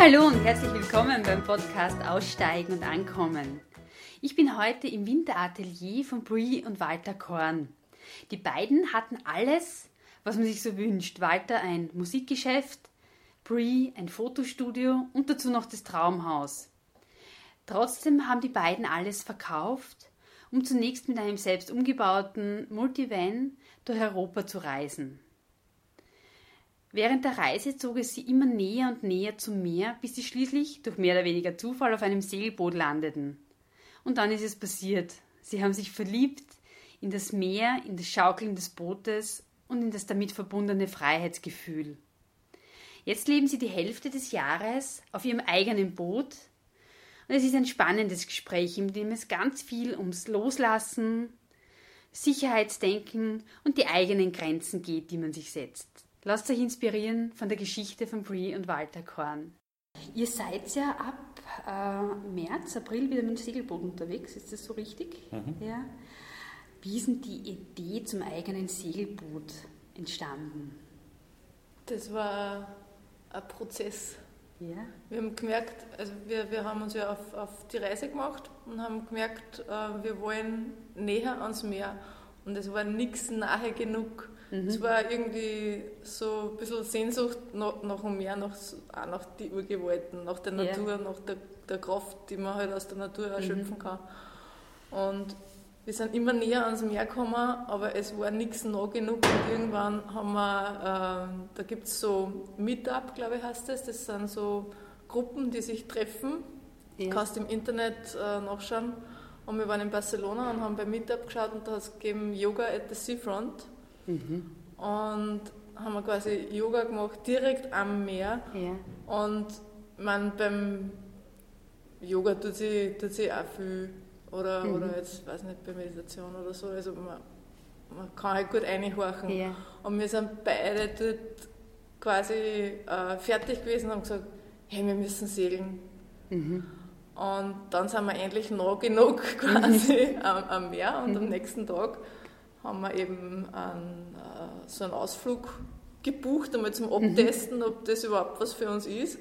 hallo und herzlich willkommen beim Podcast Aussteigen und Ankommen. Ich bin heute im Winteratelier von Brie und Walter Korn. Die beiden hatten alles, was man sich so wünscht. Walter ein Musikgeschäft, Brie ein Fotostudio und dazu noch das Traumhaus. Trotzdem haben die beiden alles verkauft, um zunächst mit einem selbst umgebauten Multivan durch Europa zu reisen. Während der Reise zog es sie immer näher und näher zum Meer, bis sie schließlich durch mehr oder weniger Zufall auf einem Segelboot landeten. Und dann ist es passiert. Sie haben sich verliebt in das Meer, in das Schaukeln des Bootes und in das damit verbundene Freiheitsgefühl. Jetzt leben sie die Hälfte des Jahres auf ihrem eigenen Boot und es ist ein spannendes Gespräch, in dem es ganz viel ums Loslassen, Sicherheitsdenken und die eigenen Grenzen geht, die man sich setzt. Lasst euch inspirieren von der Geschichte von Brie und Walter Korn. Ihr seid ja ab äh, März, April wieder mit dem Segelboot unterwegs, ist das so richtig? Mhm. Ja. Wie ist denn die Idee zum eigenen Segelboot entstanden? Das war ein Prozess. Ja. Wir haben gemerkt, also wir, wir haben uns ja auf, auf die Reise gemacht und haben gemerkt, äh, wir wollen näher ans Meer. Und es war nichts nahe genug Mhm. Es war irgendwie so ein bisschen Sehnsucht nach, nach dem Meer, nach, auch nach den Urgewalten, nach der Natur, yeah. nach der, der Kraft, die man halt aus der Natur erschöpfen mhm. kann. Und wir sind immer näher ans Meer gekommen, aber es war nichts nah genug. Und irgendwann haben wir, äh, da gibt es so Meetup, glaube ich, heißt das. Das sind so Gruppen, die sich treffen. Ja. Kannst im Internet äh, nachschauen. Und wir waren in Barcelona und haben bei Meetup geschaut und da hat es gegeben Yoga at the Seafront. Mhm. Und haben wir quasi Yoga gemacht, direkt am Meer. Ja. Und man beim Yoga tut sich, tut sich auch viel. Oder, mhm. oder jetzt, weiß nicht, bei Meditation oder so. Also man, man kann halt gut reinhorchen. Ja. Und wir sind beide dort quasi äh, fertig gewesen und haben gesagt, hey, wir müssen segeln. Mhm. Und dann sind wir endlich nah genug quasi mhm. am, am, Meer und am mhm. nächsten Tag haben wir eben einen, äh, so einen Ausflug gebucht, einmal zum mhm. Abtesten, mhm. ob das überhaupt was für uns ist.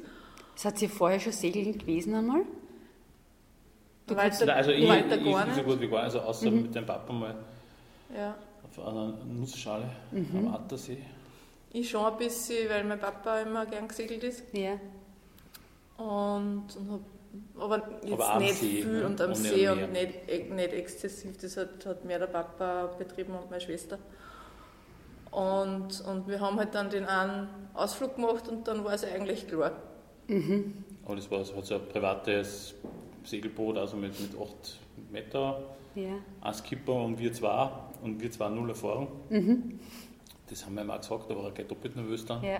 Seid ihr vorher schon segeln gewesen einmal? Du weiter, also ich, weiter ich, gar nicht. so gut wie gar nicht, also außer mhm. mit dem Papa mal ja. auf einer Nussschale mhm. am Attersee. Ich schon ein bisschen, weil mein Papa immer gern gesegelt ist. Ja. Und, und habe aber jetzt aber nicht See, viel ne? und am und See und nicht, e, nicht exzessiv. Das hat, hat mehr der Papa betrieben und meine Schwester. Und, und wir haben halt dann den einen Ausflug gemacht und dann war es eigentlich klar. Mhm. Aber das war so ein privates Segelboot, also mit, mit 8 Meter, ja. ein Skipper und wir zwei und wir zwei null Erfahrung. Mhm. Das haben wir ihm auch gesagt, da war er gleich doppelt nervös dann. Ja.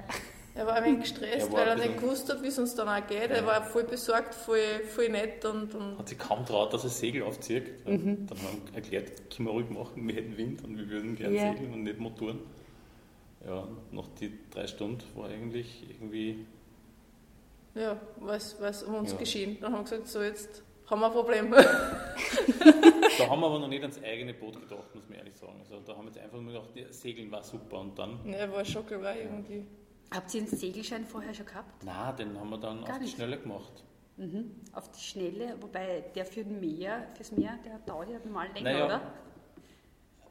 Er war ein wenig gestresst, er weil er nicht gewusst hat, wie es uns dann auch geht. Ja. Er war voll besorgt, voll, voll nett. Und, und hat sich kaum traut, dass er Segel aufzieht. Mhm. Dann haben wir erklärt, können wir ruhig machen, wir hätten Wind und wir würden gerne yeah. segeln und nicht Motoren. Ja, nach die drei Stunden war eigentlich irgendwie. Ja, was, was um uns ja. geschehen. Dann haben wir gesagt, so jetzt haben wir ein Problem. da haben wir aber noch nicht ans eigene Boot gedacht, muss man ehrlich sagen. Also da haben wir jetzt einfach nur gedacht, Segeln war super und dann. Ja, war schon klar irgendwie. Habt ihr einen Segelschein vorher schon gehabt? Nein, den haben wir dann Gar auf nicht. die Schnelle gemacht. Mhm. Auf die Schnelle, wobei der für den Meer, fürs Meer, der dauert ja normal länger, naja. oder?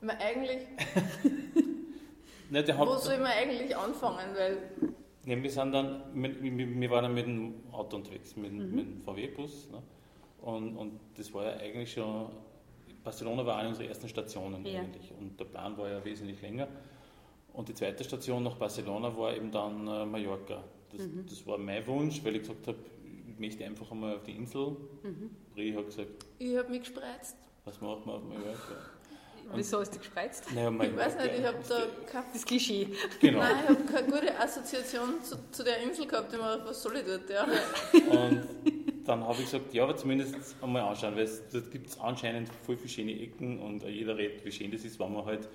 Man eigentlich. Nein, Wo soll man eigentlich anfangen? Weil ja, wir, sind dann, wir, wir waren dann mit dem Auto unterwegs, mit, mhm. mit dem VW-Bus. Ne? Und, und das war ja eigentlich schon, Barcelona war eine unserer ersten Stationen ja. eigentlich. Und der Plan war ja wesentlich länger. Und die zweite Station nach Barcelona war eben dann äh, Mallorca. Das, mhm. das, war mein Wunsch, weil ich gesagt habe, ich möchte einfach einmal auf die Insel. Mhm. Brie hat gesagt, ich habe mich gespreizt. Was macht man auf Mallorca? Und Wieso hast du gespreizt? Naja, ich weiß nicht, ich habe da kein, das Klischee. Genau. Nein, ich habe keine gute Assoziation zu, zu, der Insel gehabt. Ich mir was soll ich dort? Ja. Und dann habe ich gesagt, ja, aber zumindest einmal anschauen, weil es, dort gibt es anscheinend voll viele schöne Ecken und jeder redet, wie schön das ist, wenn man halt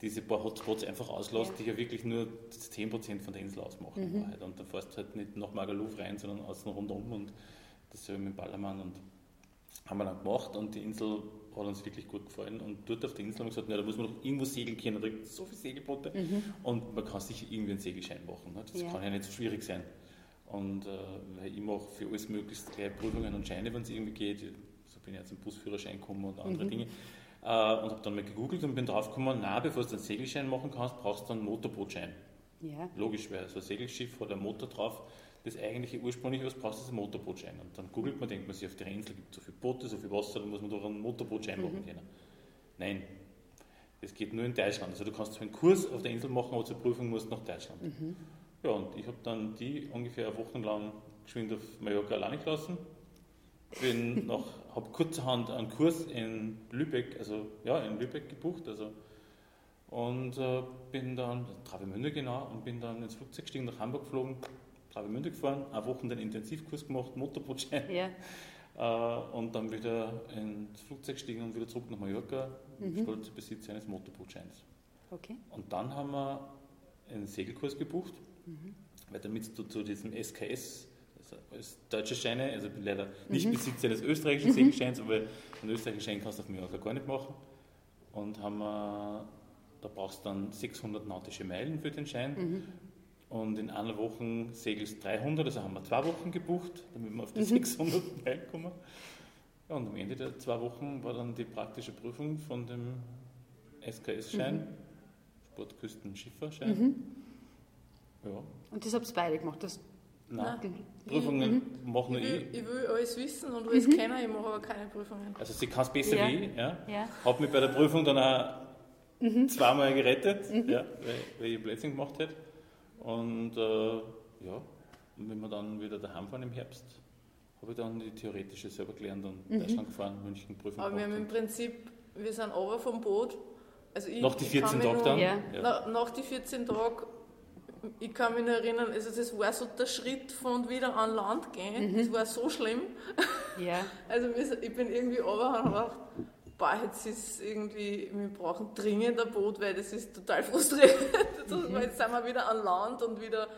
diese paar Hotspots einfach auslässt, ja. die ja wirklich nur 10% von der Insel ausmachen. Mhm. Und dann fährst du halt nicht nach Magaluf rein, sondern außen rundum und dasselbe mit Ballermann. Und haben wir dann gemacht und die Insel hat uns wirklich gut gefallen. Und dort auf der Insel haben wir gesagt, na, da muss man noch irgendwo segeln können, da gibt es so viele Segelboote mhm. und man kann sich irgendwie einen Segelschein machen. Ne? Das ja. kann ja nicht so schwierig sein. Und äh, weil ich mache für alles möglichst gleich Prüfungen und Scheine, wenn es irgendwie geht. So bin ich jetzt zum Busführerschein gekommen und andere mhm. Dinge. Äh, und habe dann mal gegoogelt und bin draufgekommen, na, bevor du einen Segelschein machen kannst, brauchst du einen Motorbootschein. Ja. Logisch, weil so ein Segelschiff hat ein Motor drauf. Das eigentliche ursprünglich, was brauchst du, ist ein Motorbootschein. Und dann googelt man, denkt man sich, auf der Insel gibt es so viele Boote, so viel Wasser, dann muss man doch einen Motorbootschein mhm. machen können. Nein, das geht nur in Deutschland. Also du kannst zwar einen Kurs auf der Insel machen, aber zur Prüfung musst du nach Deutschland. Mhm. Ja, und ich habe dann die ungefähr wochenlang geschwind auf Mallorca alleine gelassen. Bin noch, habe kurzerhand einen Kurs in Lübeck, also ja, in Lübeck gebucht, also und äh, bin dann, Travemünde genau, und bin dann ins Flugzeug gestiegen, nach Hamburg geflogen, Travemünde gefahren, eine Woche den Intensivkurs gemacht, Motorbootschein. Ja. Äh, und dann wieder ins Flugzeug gestiegen und wieder zurück nach Mallorca, mhm. stolzer Besitzer eines Motorbootscheins. Okay. Und dann haben wir einen Segelkurs gebucht, mhm. weil damit du zu diesem SKS, deutsche Scheine, also ich bin leider nicht mhm. Besitzer eines österreichischen Segelscheins, aber einen österreichischen Schein kannst du auf Mallorca gar nicht machen. Und haben wir da brauchst du dann 600 nautische Meilen für den Schein. Mhm. Und in einer Woche segelst 300, also haben wir zwei Wochen gebucht, damit wir auf die mhm. 600 Meilen kommen. Ja, und am Ende der zwei Wochen war dann die praktische Prüfung von dem SKS-Schein, mhm. Sportküsten-Schifferschein. Mhm. Ja. Und das habt ihr beide gemacht? Das Nein, Nein. Prüfungen mhm. mache nur ich. Will, ich. will alles wissen und alles mhm. kennen, ich mache aber keine Prüfungen. Also sie kann es besser ja. wie ich. Ja. ja. Habe mich bei der Prüfung dann auch mhm. zweimal gerettet, mhm. ja, weil, weil ich Blödsinn gemacht hätte. Und äh, ja, und wenn wir dann wieder daheim fahren im Herbst, habe ich dann die theoretische selber gelernt und mhm. Deutschland gefahren, München Prüfung Aber wir haben im Prinzip, wir sind over vom Boot. Also ich, nach die 14 Tagen dann? Ja. Nach, nach die 14 Tagen ich kann mich erinnern, also das war so der Schritt von wieder an Land gehen, mhm. das war so schlimm. Ja. Also ich bin irgendwie runter und gedacht, boah, jetzt ist irgendwie, wir brauchen dringend ein Boot, weil das ist total frustrierend. Mhm. jetzt sind wir wieder an Land und wieder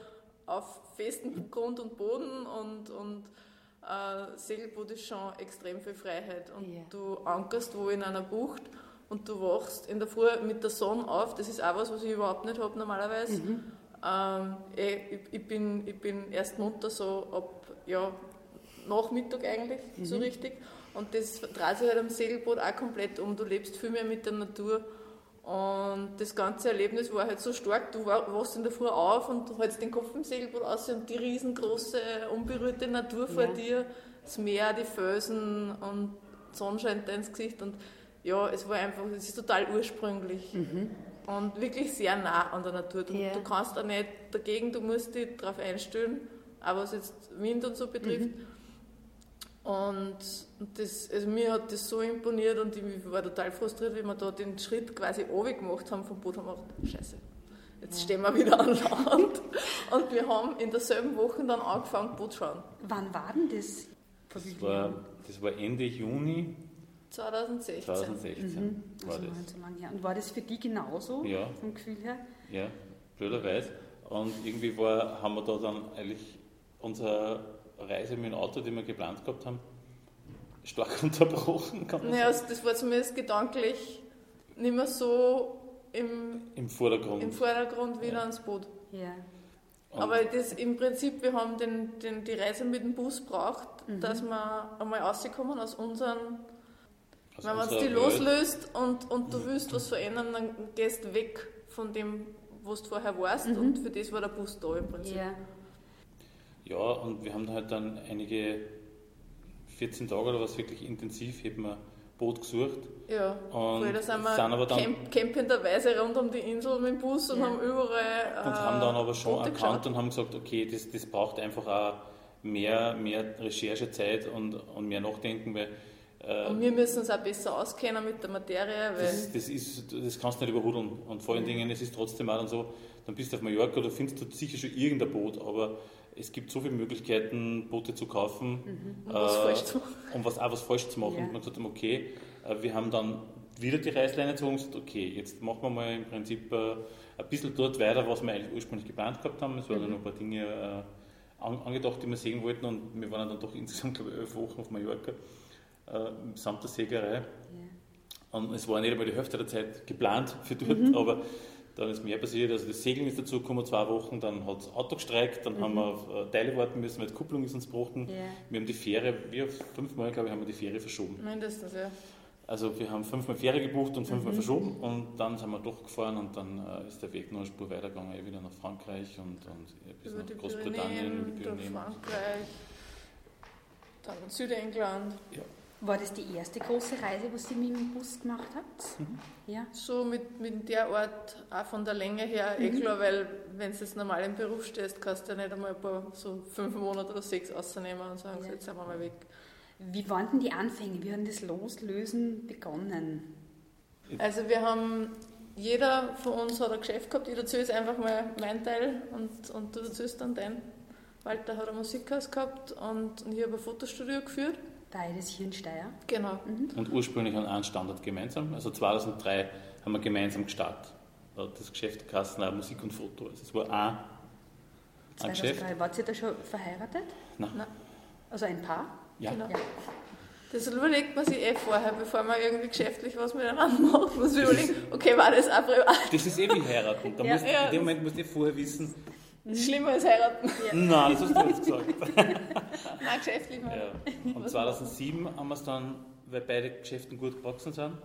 auf festem Grund und Boden und, und äh, Segelboot ist schon extrem viel Freiheit. Und ja. du ankerst wo in einer Bucht und du wachst in der Früh mit der Sonne auf. Das ist auch was, was ich überhaupt nicht habe normalerweise. Mhm. Ähm, eh, ich, ich, bin, ich bin erst munter so ab ja, Nachmittag eigentlich, mhm. so richtig. Und das dreht sich halt am Segelboot auch komplett um. Du lebst viel mehr mit der Natur. Und das ganze Erlebnis war halt so stark. Du wachst in der Früh auf und hältst den Kopf im Segelboot aus und die riesengroße, unberührte Natur vor ja. dir, das Meer, die Felsen und Sonnenschein ins Gesicht. Und ja, es war einfach, es ist total ursprünglich. Mhm. Und wirklich sehr nah an der Natur. Du, ja. du, kannst auch nicht dagegen, du musst dich darauf einstellen, auch was jetzt Wind und so betrifft. Mhm. Und das, also mir hat das so imponiert und ich war total frustriert, wie wir da den Schritt quasi gemacht haben vom Boot haben wir gedacht, scheiße, jetzt ja. stehen wir wieder an Land. und wir haben in derselben Woche dann angefangen, Boot schauen. Wann war denn das? Das war, das war Ende Juni 2016. 2016 mhm. war also das. So lange her. Und war das für die genauso ja. vom Gefühl her? Ja, blöderweise. Und irgendwie war, haben wir da dann eigentlich unser Reise mit dem Auto, die wir geplant gehabt haben, stark unterbrochen. Kann man naja, sagen. Also das war zumindest gedanklich nicht mehr so im, Im Vordergrund, im Vordergrund wieder ja. ans Boot. Ja. Aber das im Prinzip, wir haben den, den, die Reise mit dem Bus braucht, mhm. dass wir einmal rauskommen aus unseren. Wenn man die loslöst und, und du mhm. willst was verändern, dann gehst du weg von dem, was du vorher warst mhm. und für das war der Bus da im Prinzip. Ja. Ja, und wir haben halt dann einige 14 Tage oder was wirklich intensiv, hätten wir Boot gesucht. Ja, und da sind wir sind aber dann, camp campenderweise rund um die Insel mit dem Bus und ja. haben überall. Äh, und haben dann aber schon Boote erkannt geschaut. und haben gesagt, okay, das, das braucht einfach auch mehr, mehr Recherchezeit und, und mehr Nachdenken, weil und wir müssen uns auch besser auskennen mit der Materie. Weil das, das, ist, das kannst du nicht überhudeln. Und vor allen Dingen, es ist trotzdem auch dann so, dann bist du auf Mallorca, da findest du sicher schon irgendein Boot, aber es gibt so viele Möglichkeiten, Boote zu kaufen, mhm. um, was falsch zu machen. um was, auch was falsch zu machen. Ja. Und man sagt, okay, äh, wir haben dann wieder die Reißleine gezogen und gesagt, okay, jetzt machen wir mal im Prinzip äh, ein bisschen dort weiter, was wir eigentlich ursprünglich geplant gehabt haben. Es waren mhm. noch ein paar Dinge äh, angedacht, die wir sehen wollten und wir waren dann doch insgesamt, glaube ich, elf Wochen auf Mallorca samt der Sägerei. Ja. Und es war nicht einmal die Hälfte der Zeit geplant für dort, mhm. aber Dann ist mehr passiert, also das Segeln ist dazu gekommen, zwei Wochen, dann hat das Auto gestreikt, dann mhm. haben wir äh, Teile warten müssen, weil die Kupplung ist uns gebrochen. Yeah. Wir haben die Fähre, wir fünfmal, glaube ich, haben wir die Fähre verschoben. Mindestens, ja. Also wir haben fünfmal Fähre gebucht und fünfmal mhm. verschoben und dann sind wir doch gefahren und dann äh, ist der Weg noch eine Spur weitergegangen, eh wieder nach Frankreich und, und bis über nach Großbritannien, über die Pyrenäen. Frankreich, dann Südengland. Ja. War das die erste große Reise, was Sie mit dem Bus gemacht habt? Mhm. Ja. So mit, mit der Art, auch von der Länge her, eh mhm. eh klar, weil wenn du jetzt normal im Beruf stehst, kannst du ja nicht einmal ein paar, so fünf Monate oder sechs rausnehmen und sagen, ja. so, jetzt sind wir mal weg. Wie waren denn die Anfänge? Wie hat das Loslösen begonnen? Also wir haben, jeder von uns hat ein Geschäft gehabt, ich erzähle einfach mal mein Teil und, und du erzählst dann dein. Walter hat ein Musikhaus gehabt und ich habe ein Fotostudio geführt. Beides hier in Steyr. Genau. Mhm. Und ursprünglich an einem Standort gemeinsam. Also 2003 haben wir gemeinsam gestartet. Das Geschäft Kassen Musik und Foto. Also es war ein, ein Geschäft. Wart ihr da schon verheiratet? Nein. Nein. Also ein Paar? Ja. Genau. ja. Das überlegt man sich eh vorher, bevor man irgendwie geschäftlich was miteinander macht. Muss man überlegen, okay, war das auch privat? Das ist eh wie heiraten. Da ja. musst, ja. In dem Moment musst du vorher wissen, Schlimmer als heiraten. Ja. Nein, das hast du jetzt gesagt. Nein, geschäftlich mal. Ja. Und 2007 haben wir es dann, weil beide Geschäfte gut gewachsen sind,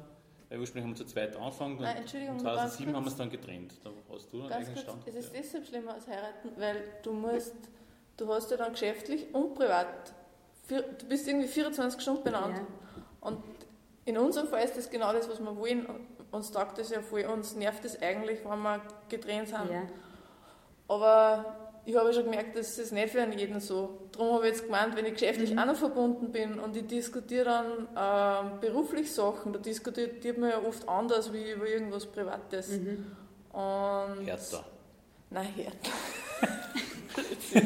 weil ursprünglich haben wir zu zweit angefangen Nein, Entschuldigung, und 2007 haben wir es dann getrennt. Da hast du einen ganz eigenen Stand. Es ist ja. deshalb schlimmer als heiraten, weil du musst, du hast ja dann geschäftlich und privat, du bist irgendwie 24 Stunden benannt. Ja. Und in unserem Fall ist das genau das, was wir wollen. Uns taugt das ja voll, uns nervt es eigentlich, wenn wir getrennt sind. Ja. Aber ich habe schon gemerkt, das ist nicht für jeden so. Darum habe ich jetzt gemeint, wenn ich geschäftlich mhm. auch noch verbunden bin und ich diskutiere dann äh, beruflich Sachen, da diskutiert man ja oft anders wie über irgendwas Privates. Mhm. Und härter. Nein, härter.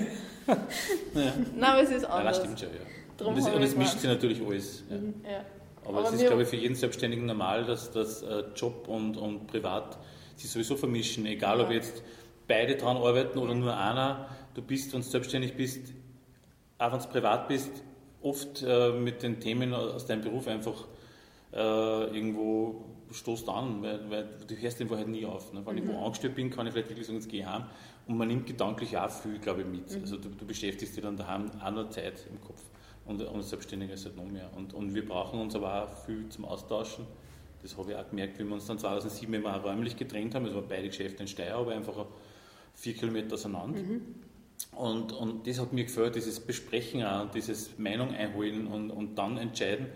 ja. Nein, aber es ist anders. Nein, das stimmt schon, ja. Drum und, das, und es mischt sich natürlich alles. Ja. Mhm. Ja. Aber, aber, es ist, glaube ich, für jeden Selbstständigen normal, dass, dass äh, Job und, und Privat sich sowieso vermischen, egal ob jetzt beide dran arbeiten oder nur einer. Du bist, wenn du selbstständig bist, auch wenn du privat bist, oft äh, mit den Themen aus deinem Beruf einfach äh, irgendwo stoßt an, weil, weil, du hörst den halt nie auf. Ne? Wenn mhm. ich wo mhm. angestellt bin, kann ich vielleicht wirklich sagen, jetzt gehe ich heim. Und man nimmt gedanklich auch viel, glaube ich, mit. Mhm. Also du, du, beschäftigst dich dann daheim auch noch Zeit im Kopf. Und, und Selbstständige ist halt noch mehr. Und, und wir brauchen uns aber auch viel zum Austauschen. Das habe ich auch gemerkt, wie wir uns dann 2007 immer räumlich getrennt haben. Es waren beide Geschäfte in Steyr, aber einfach vier Kilometer auseinander. Mhm. Und, und das hat mir gefällt, dieses Besprechen auch, dieses Meinung einholen und, und dann entscheiden.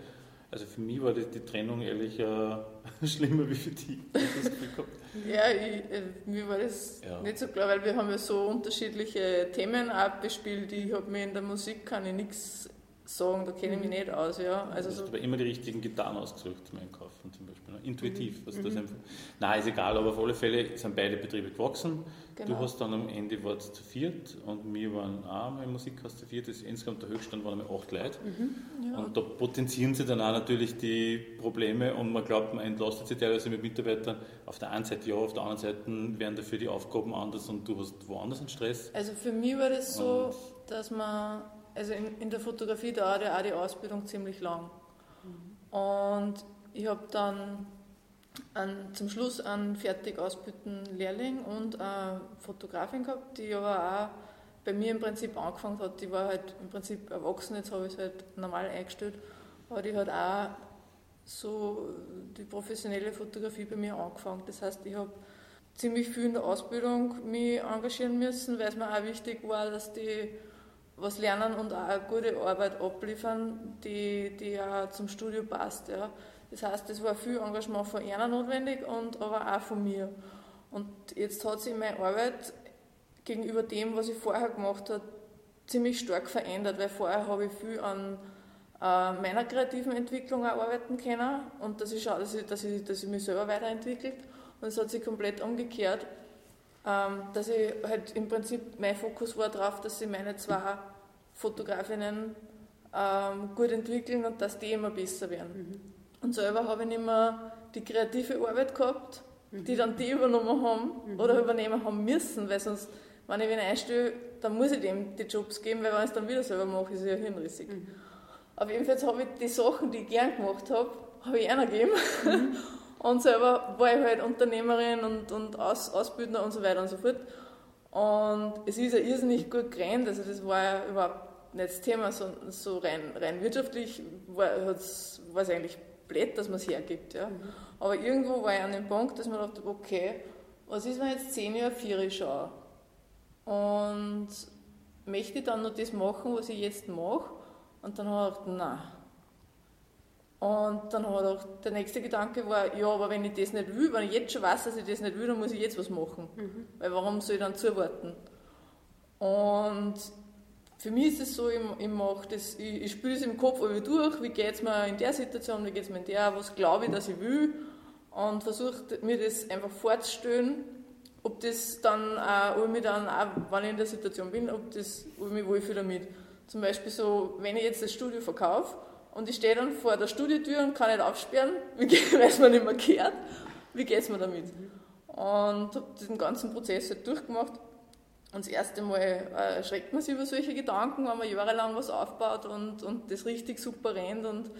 Also für mich war die, die Trennung ehrlich äh, schlimmer wie für die. ja, ich, äh, mir war das ja. nicht so klar, weil wir haben ja so unterschiedliche Themen abgespielt. Ich habe mir in der Musik kann ich nichts sagen, da kenne ich mich mhm. nicht aus. Ja. Also du hast so aber immer die richtigen Gitarren ausgesucht zum Einkaufen zum Beispiel. Ne? Intuitiv. Also das mhm. einfach, nein, ist egal, aber auf alle Fälle sind beide Betriebe gewachsen. Genau. Du hast dann am Ende war zu viert und wir waren auch mein Musikhaus zu viert. Das insgesamt der Höchststand waren einmal acht Leute. Mhm. Ja. Und da potenzieren sich dann auch natürlich die Probleme und man glaubt, man entlastet sich teilweise mit Mitarbeitern. Auf der einen Seite ja, auf der anderen Seite werden dafür die Aufgaben anders und du hast woanders einen Stress. Also für mich war das so, und dass man also in, in der Fotografie dauert ja auch die Ausbildung ziemlich lang. Mhm. Und ich habe dann an, zum Schluss einen fertig ausbildeten Lehrling und eine Fotografin gehabt, die aber auch bei mir im Prinzip angefangen hat. Die war halt im Prinzip erwachsen, jetzt habe ich es halt normal eingestellt, aber die hat auch so die professionelle Fotografie bei mir angefangen. Das heißt, ich habe ziemlich viel in der Ausbildung mich engagieren müssen, weil es mir auch wichtig war, dass die was lernen und auch eine gute Arbeit abliefern, die, die auch zum Studio passt. Ja. Das heißt, es war viel Engagement von ihnen notwendig und aber auch von mir. Und jetzt hat sich meine Arbeit gegenüber dem, was ich vorher gemacht habe, ziemlich stark verändert, weil vorher habe ich viel an äh, meiner kreativen Entwicklung auch arbeiten können und das ist auch, dass ich, dass ich, dass ich mich selber weiterentwickelt und es hat sich komplett umgekehrt ähm, dass ich halt im Prinzip, mein Fokus war darauf, dass sie meine zwei Fotografinnen ähm, gut entwickeln und dass die immer besser werden. Mhm. Und selber habe ich nicht mehr die kreative Arbeit gehabt, mhm. die dann die übernommen haben mhm. oder übernehmen haben müssen, weil sonst, wenn ich wen einstelle, dann muss ich dem die Jobs geben, weil wenn ich es dann wieder selber mache, ist es ja hirnrissig. Mhm. Auf jeden Fall habe ich die Sachen, die ich gern gemacht habe, habe ich einer gegeben. Mhm. Und selber war ich halt Unternehmerin und, und Aus, Ausbildner und so weiter und so fort. Und es ist ja irrsinnig gut gerannt, also das war ja überhaupt nicht das Thema, so, so rein, rein wirtschaftlich war es eigentlich blöd, dass man es hergibt. Ja. Aber irgendwo war ich an dem Punkt, dass man dachte, okay, was ist, wenn ich jetzt zehn Jahre vier schaue? Und möchte ich dann noch das machen, was ich jetzt mache? Und dann habe ich gedacht, nein. Und dann hat auch der nächste Gedanke war, ja, aber wenn ich das nicht will, wenn ich jetzt schon weiß, dass ich das nicht will, dann muss ich jetzt was machen. Mhm. Weil warum soll ich dann zuwarten? Und für mich ist es so, ich, ich, das, ich, ich spiele es im Kopf über durch, wie geht es mir in der Situation, wie geht es mir in der, was glaube ich, dass ich will und versuche mir das einfach vorzustellen, ob das dann auch, ob ich dann auch, wenn ich in der Situation bin, ob, das, ob ich mich wohlfühle damit. Zum Beispiel so, wenn ich jetzt das Studio verkaufe und ich stehe dann vor der Studiotür und kann nicht aufsperren, weil es mir nicht mehr gehört, wie geht es mir damit? Und habe diesen ganzen Prozess halt durchgemacht. Und das erste Mal äh, schreckt man sich über solche Gedanken, wenn man jahrelang was aufbaut und, und das richtig super rennt und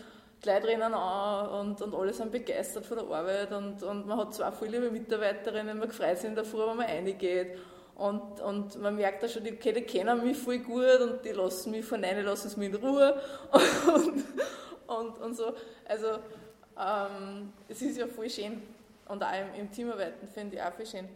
die Leute rennen an und, und alle sind begeistert von der Arbeit und, und man hat zwei voll liebe Mitarbeiterinnen, man freut sich in der Früh, wenn man reingeht und, und man merkt da schon, die, okay, die kennen mich voll gut und die lassen mich von rein, lassen es mich in Ruhe und, und, und so. Also ähm, es ist ja voll schön und auch im, im Teamarbeiten finde ich auch voll schön.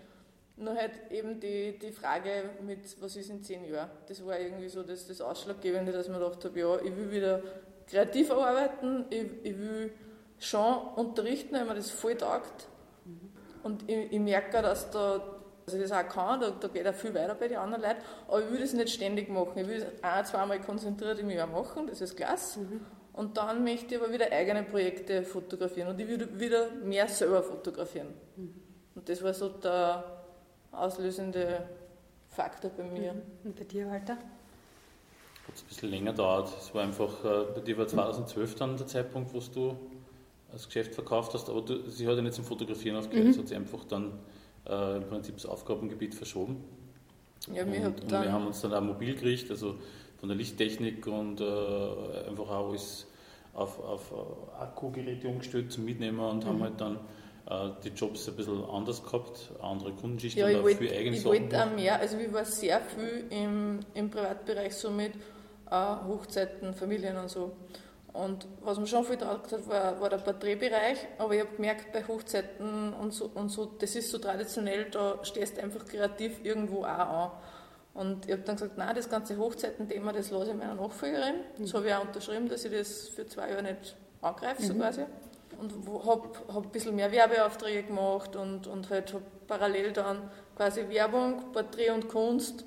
Nur halt eben die, die Frage mit, was ist in zehn Jahren? Das war irgendwie so das, das Ausschlaggebende, dass man gedacht habe, ja, ich will wieder kreativ arbeiten, ich, ich will schon unterrichten, weil mir das voll taugt. Und ich, ich merke, dass da, also das auch kann, da, da geht er viel weiter bei den anderen Leuten, aber ich will das nicht ständig machen. Ich will es ein, zweimal konzentriert im Jahr machen, das ist klasse. Und dann möchte ich aber wieder eigene Projekte fotografieren und ich würde wieder mehr selber fotografieren. Und das war so der auslösende Faktor bei mir. Mhm. Und bei dir, Walter? Hat es ein bisschen länger dauert. Es war einfach, äh, bei dir war 2012 dann der Zeitpunkt, wo du das Geschäft verkauft hast, aber du, sie hat ja nicht zum Fotografieren aufgehört, mhm. sie hat sich einfach dann äh, im Prinzip das Aufgabengebiet verschoben. Ja, und, und wir haben uns dann auch mobil gekriegt, also von der Lichttechnik und äh, einfach auch alles auf, auf äh, Akkugeräte umgestellt zum Mitnehmen und mhm. haben halt dann die Jobs ein bisschen anders gehabt, andere Kundenschichten ja, und auch viel eigene Ich wollte auch mehr, also ich war sehr viel im, im Privatbereich so mit äh, Hochzeiten, Familien und so. Und was mir schon viel gedacht hat, war, war der Porträtbereich, aber ich habe gemerkt, bei Hochzeiten und so, und so, das ist so traditionell, da stehst du einfach kreativ irgendwo auch an. Und ich habe dann gesagt, nein, das ganze Hochzeitenthema, das lasse ich meiner Nachfolgerin. Mhm. Das habe ich auch unterschrieben, dass ich das für zwei Jahre nicht angreife, so mhm. quasi und habe hab ein bisschen mehr Werbeaufträge gemacht und, und halt habe parallel dann quasi Werbung, Porträt und Kunst,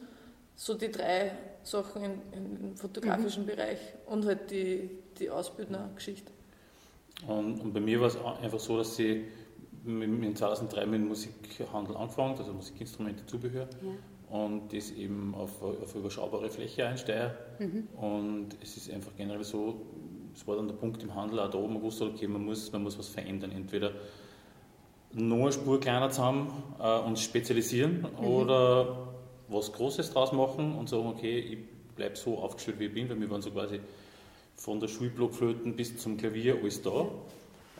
so die drei Sachen in, im fotografischen mhm. Bereich und halt die, die Ausbildnergeschichte. Und, und bei mir war es einfach so, dass ich in 2003 mit dem Musikhandel angefangen, also Musikinstrumente, Zubehör. Ja. Und das eben auf, auf überschaubare Fläche einsteigen. Mhm. Und es ist einfach generell so, es war dann der Punkt im Handel auch da, wo man wusste, okay, man muss, man muss was verändern. Entweder nur eine Spur kleiner zusammen äh, und spezialisieren mhm. oder was Großes draus machen und sagen, okay, ich bleibe so aufgestellt, wie ich bin, weil wir waren so quasi von der Schulblockflöten bis zum Klavier alles da,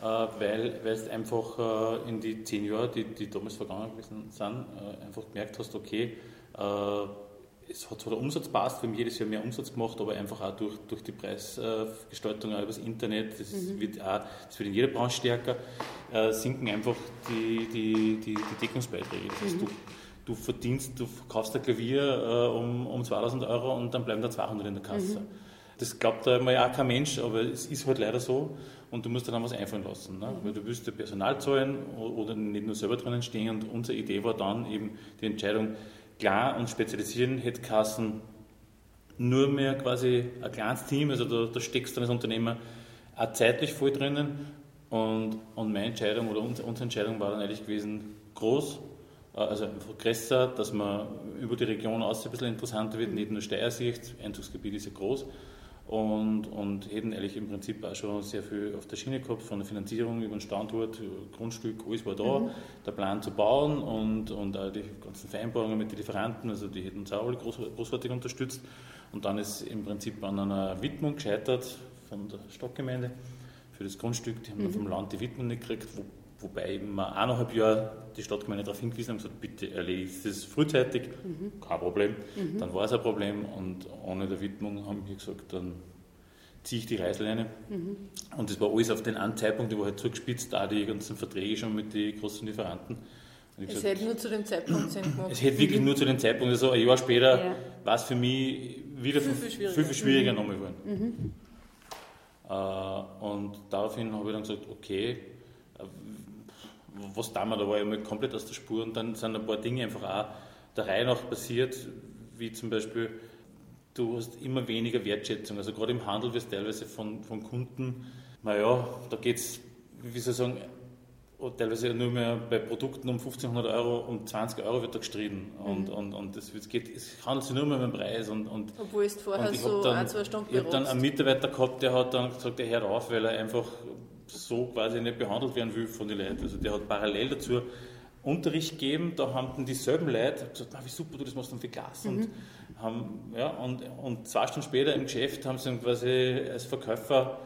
äh, weil, weil du einfach äh, in die zehn Jahre, die, die damals vergangen gewesen sind, äh, einfach gemerkt hast, okay, äh, es hat zwar der Umsatz passt, wir haben jedes Jahr mehr Umsatz gemacht, aber einfach auch durch, durch die Preisgestaltung, auch über das Internet, das, mhm. wird auch, das wird in jeder Branche stärker, äh, sinken einfach die, die, die, die Deckungsbeiträge. Das heißt, mhm. du, du verdienst, du verkaufst ein Klavier äh, um, um 2000 Euro und dann bleiben da 200 in der Kasse. Mhm. Das glaubt da mal auch kein Mensch, aber es ist halt leider so und du musst dann was einfallen lassen. Ne? Mhm. Weil du willst ja Personal zahlen oder nicht nur selber drinnen stehen und unsere Idee war dann eben die Entscheidung, klar und spezialisieren hätte Kassen nur mehr quasi ein kleines Team, also da, da steckst du als Unternehmer auch zeitlich voll drinnen. Und, und meine Entscheidung oder unsere Entscheidung war dann eigentlich gewesen, groß, äh, also einfach größer, dass man über die Region aus ein bisschen interessanter wird, nicht nur Steiersicht, Einzugsgebiet ist ja groß, und, und hätten eigentlich im Prinzip auch schon sehr viel auf der Schiene gehabt, von der Finanzierung über den Standort, Grundstück, alles war da, mhm. der Plan zu bauen und, und auch die ganzen Vereinbarungen mit den Lieferanten, also die hätten uns auch alle groß, großartig unterstützt. Und dann ist im Prinzip an einer Widmung gescheitert von der Stadtgemeinde für das Grundstück. Die haben mhm. vom Land die Widmung nicht gekriegt, wo wobei wir eineinhalb Jahre die Stadtgemeinde darauf hingewiesen haben, gesagt, bitte erledigt das frühzeitig, mhm. kein Problem. Mhm. Dann war es ein Problem und ohne der Widmung haben wir gesagt, dann ziehe ich die Reißleine. Mhm. Und das war alles auf den einen Zeitpunkt, ich war halt zugespitzt, auch die ganzen Verträge schon mit den großen Lieferanten. Es gesagt, hätte nur zu dem Zeitpunkt Sinn gemacht. Es hätte wirklich nur zu dem Zeitpunkt, also ein Jahr später ja. war es für mich wieder viel, viel schwieriger, viel, viel schwieriger mhm. nochmal geworden. Mhm. Äh, und daraufhin habe ich dann gesagt, okay, was damals, da war ich mal komplett aus der Spur und dann sind ein paar Dinge einfach auch der Reihe nach passiert, wie zum Beispiel, du hast immer weniger Wertschätzung. Also gerade im Handel wirst du teilweise von, von Kunden, naja, da geht es, wie soll ich sagen, teilweise nur mehr bei Produkten um 1500 Euro, um 20 Euro wird da gestritten. Und, mhm. und, und es, geht, es handelt sich nur mehr um den Preis. Und, und, Obwohl es vorher und so dann, ein, zwei Stunden Ich habe dann einen Mitarbeiter gehabt, der hat dann gesagt, der hört auf, weil er einfach so quasi nicht behandelt werden will von den Leuten. Also der hat parallel dazu Unterricht gegeben, da haben dann dieselben Leute gesagt, wie super, du das machst dann für Glas. Mhm. Und, haben, ja, und, und zwei Stunden später im Geschäft haben sie dann quasi als Verkäufer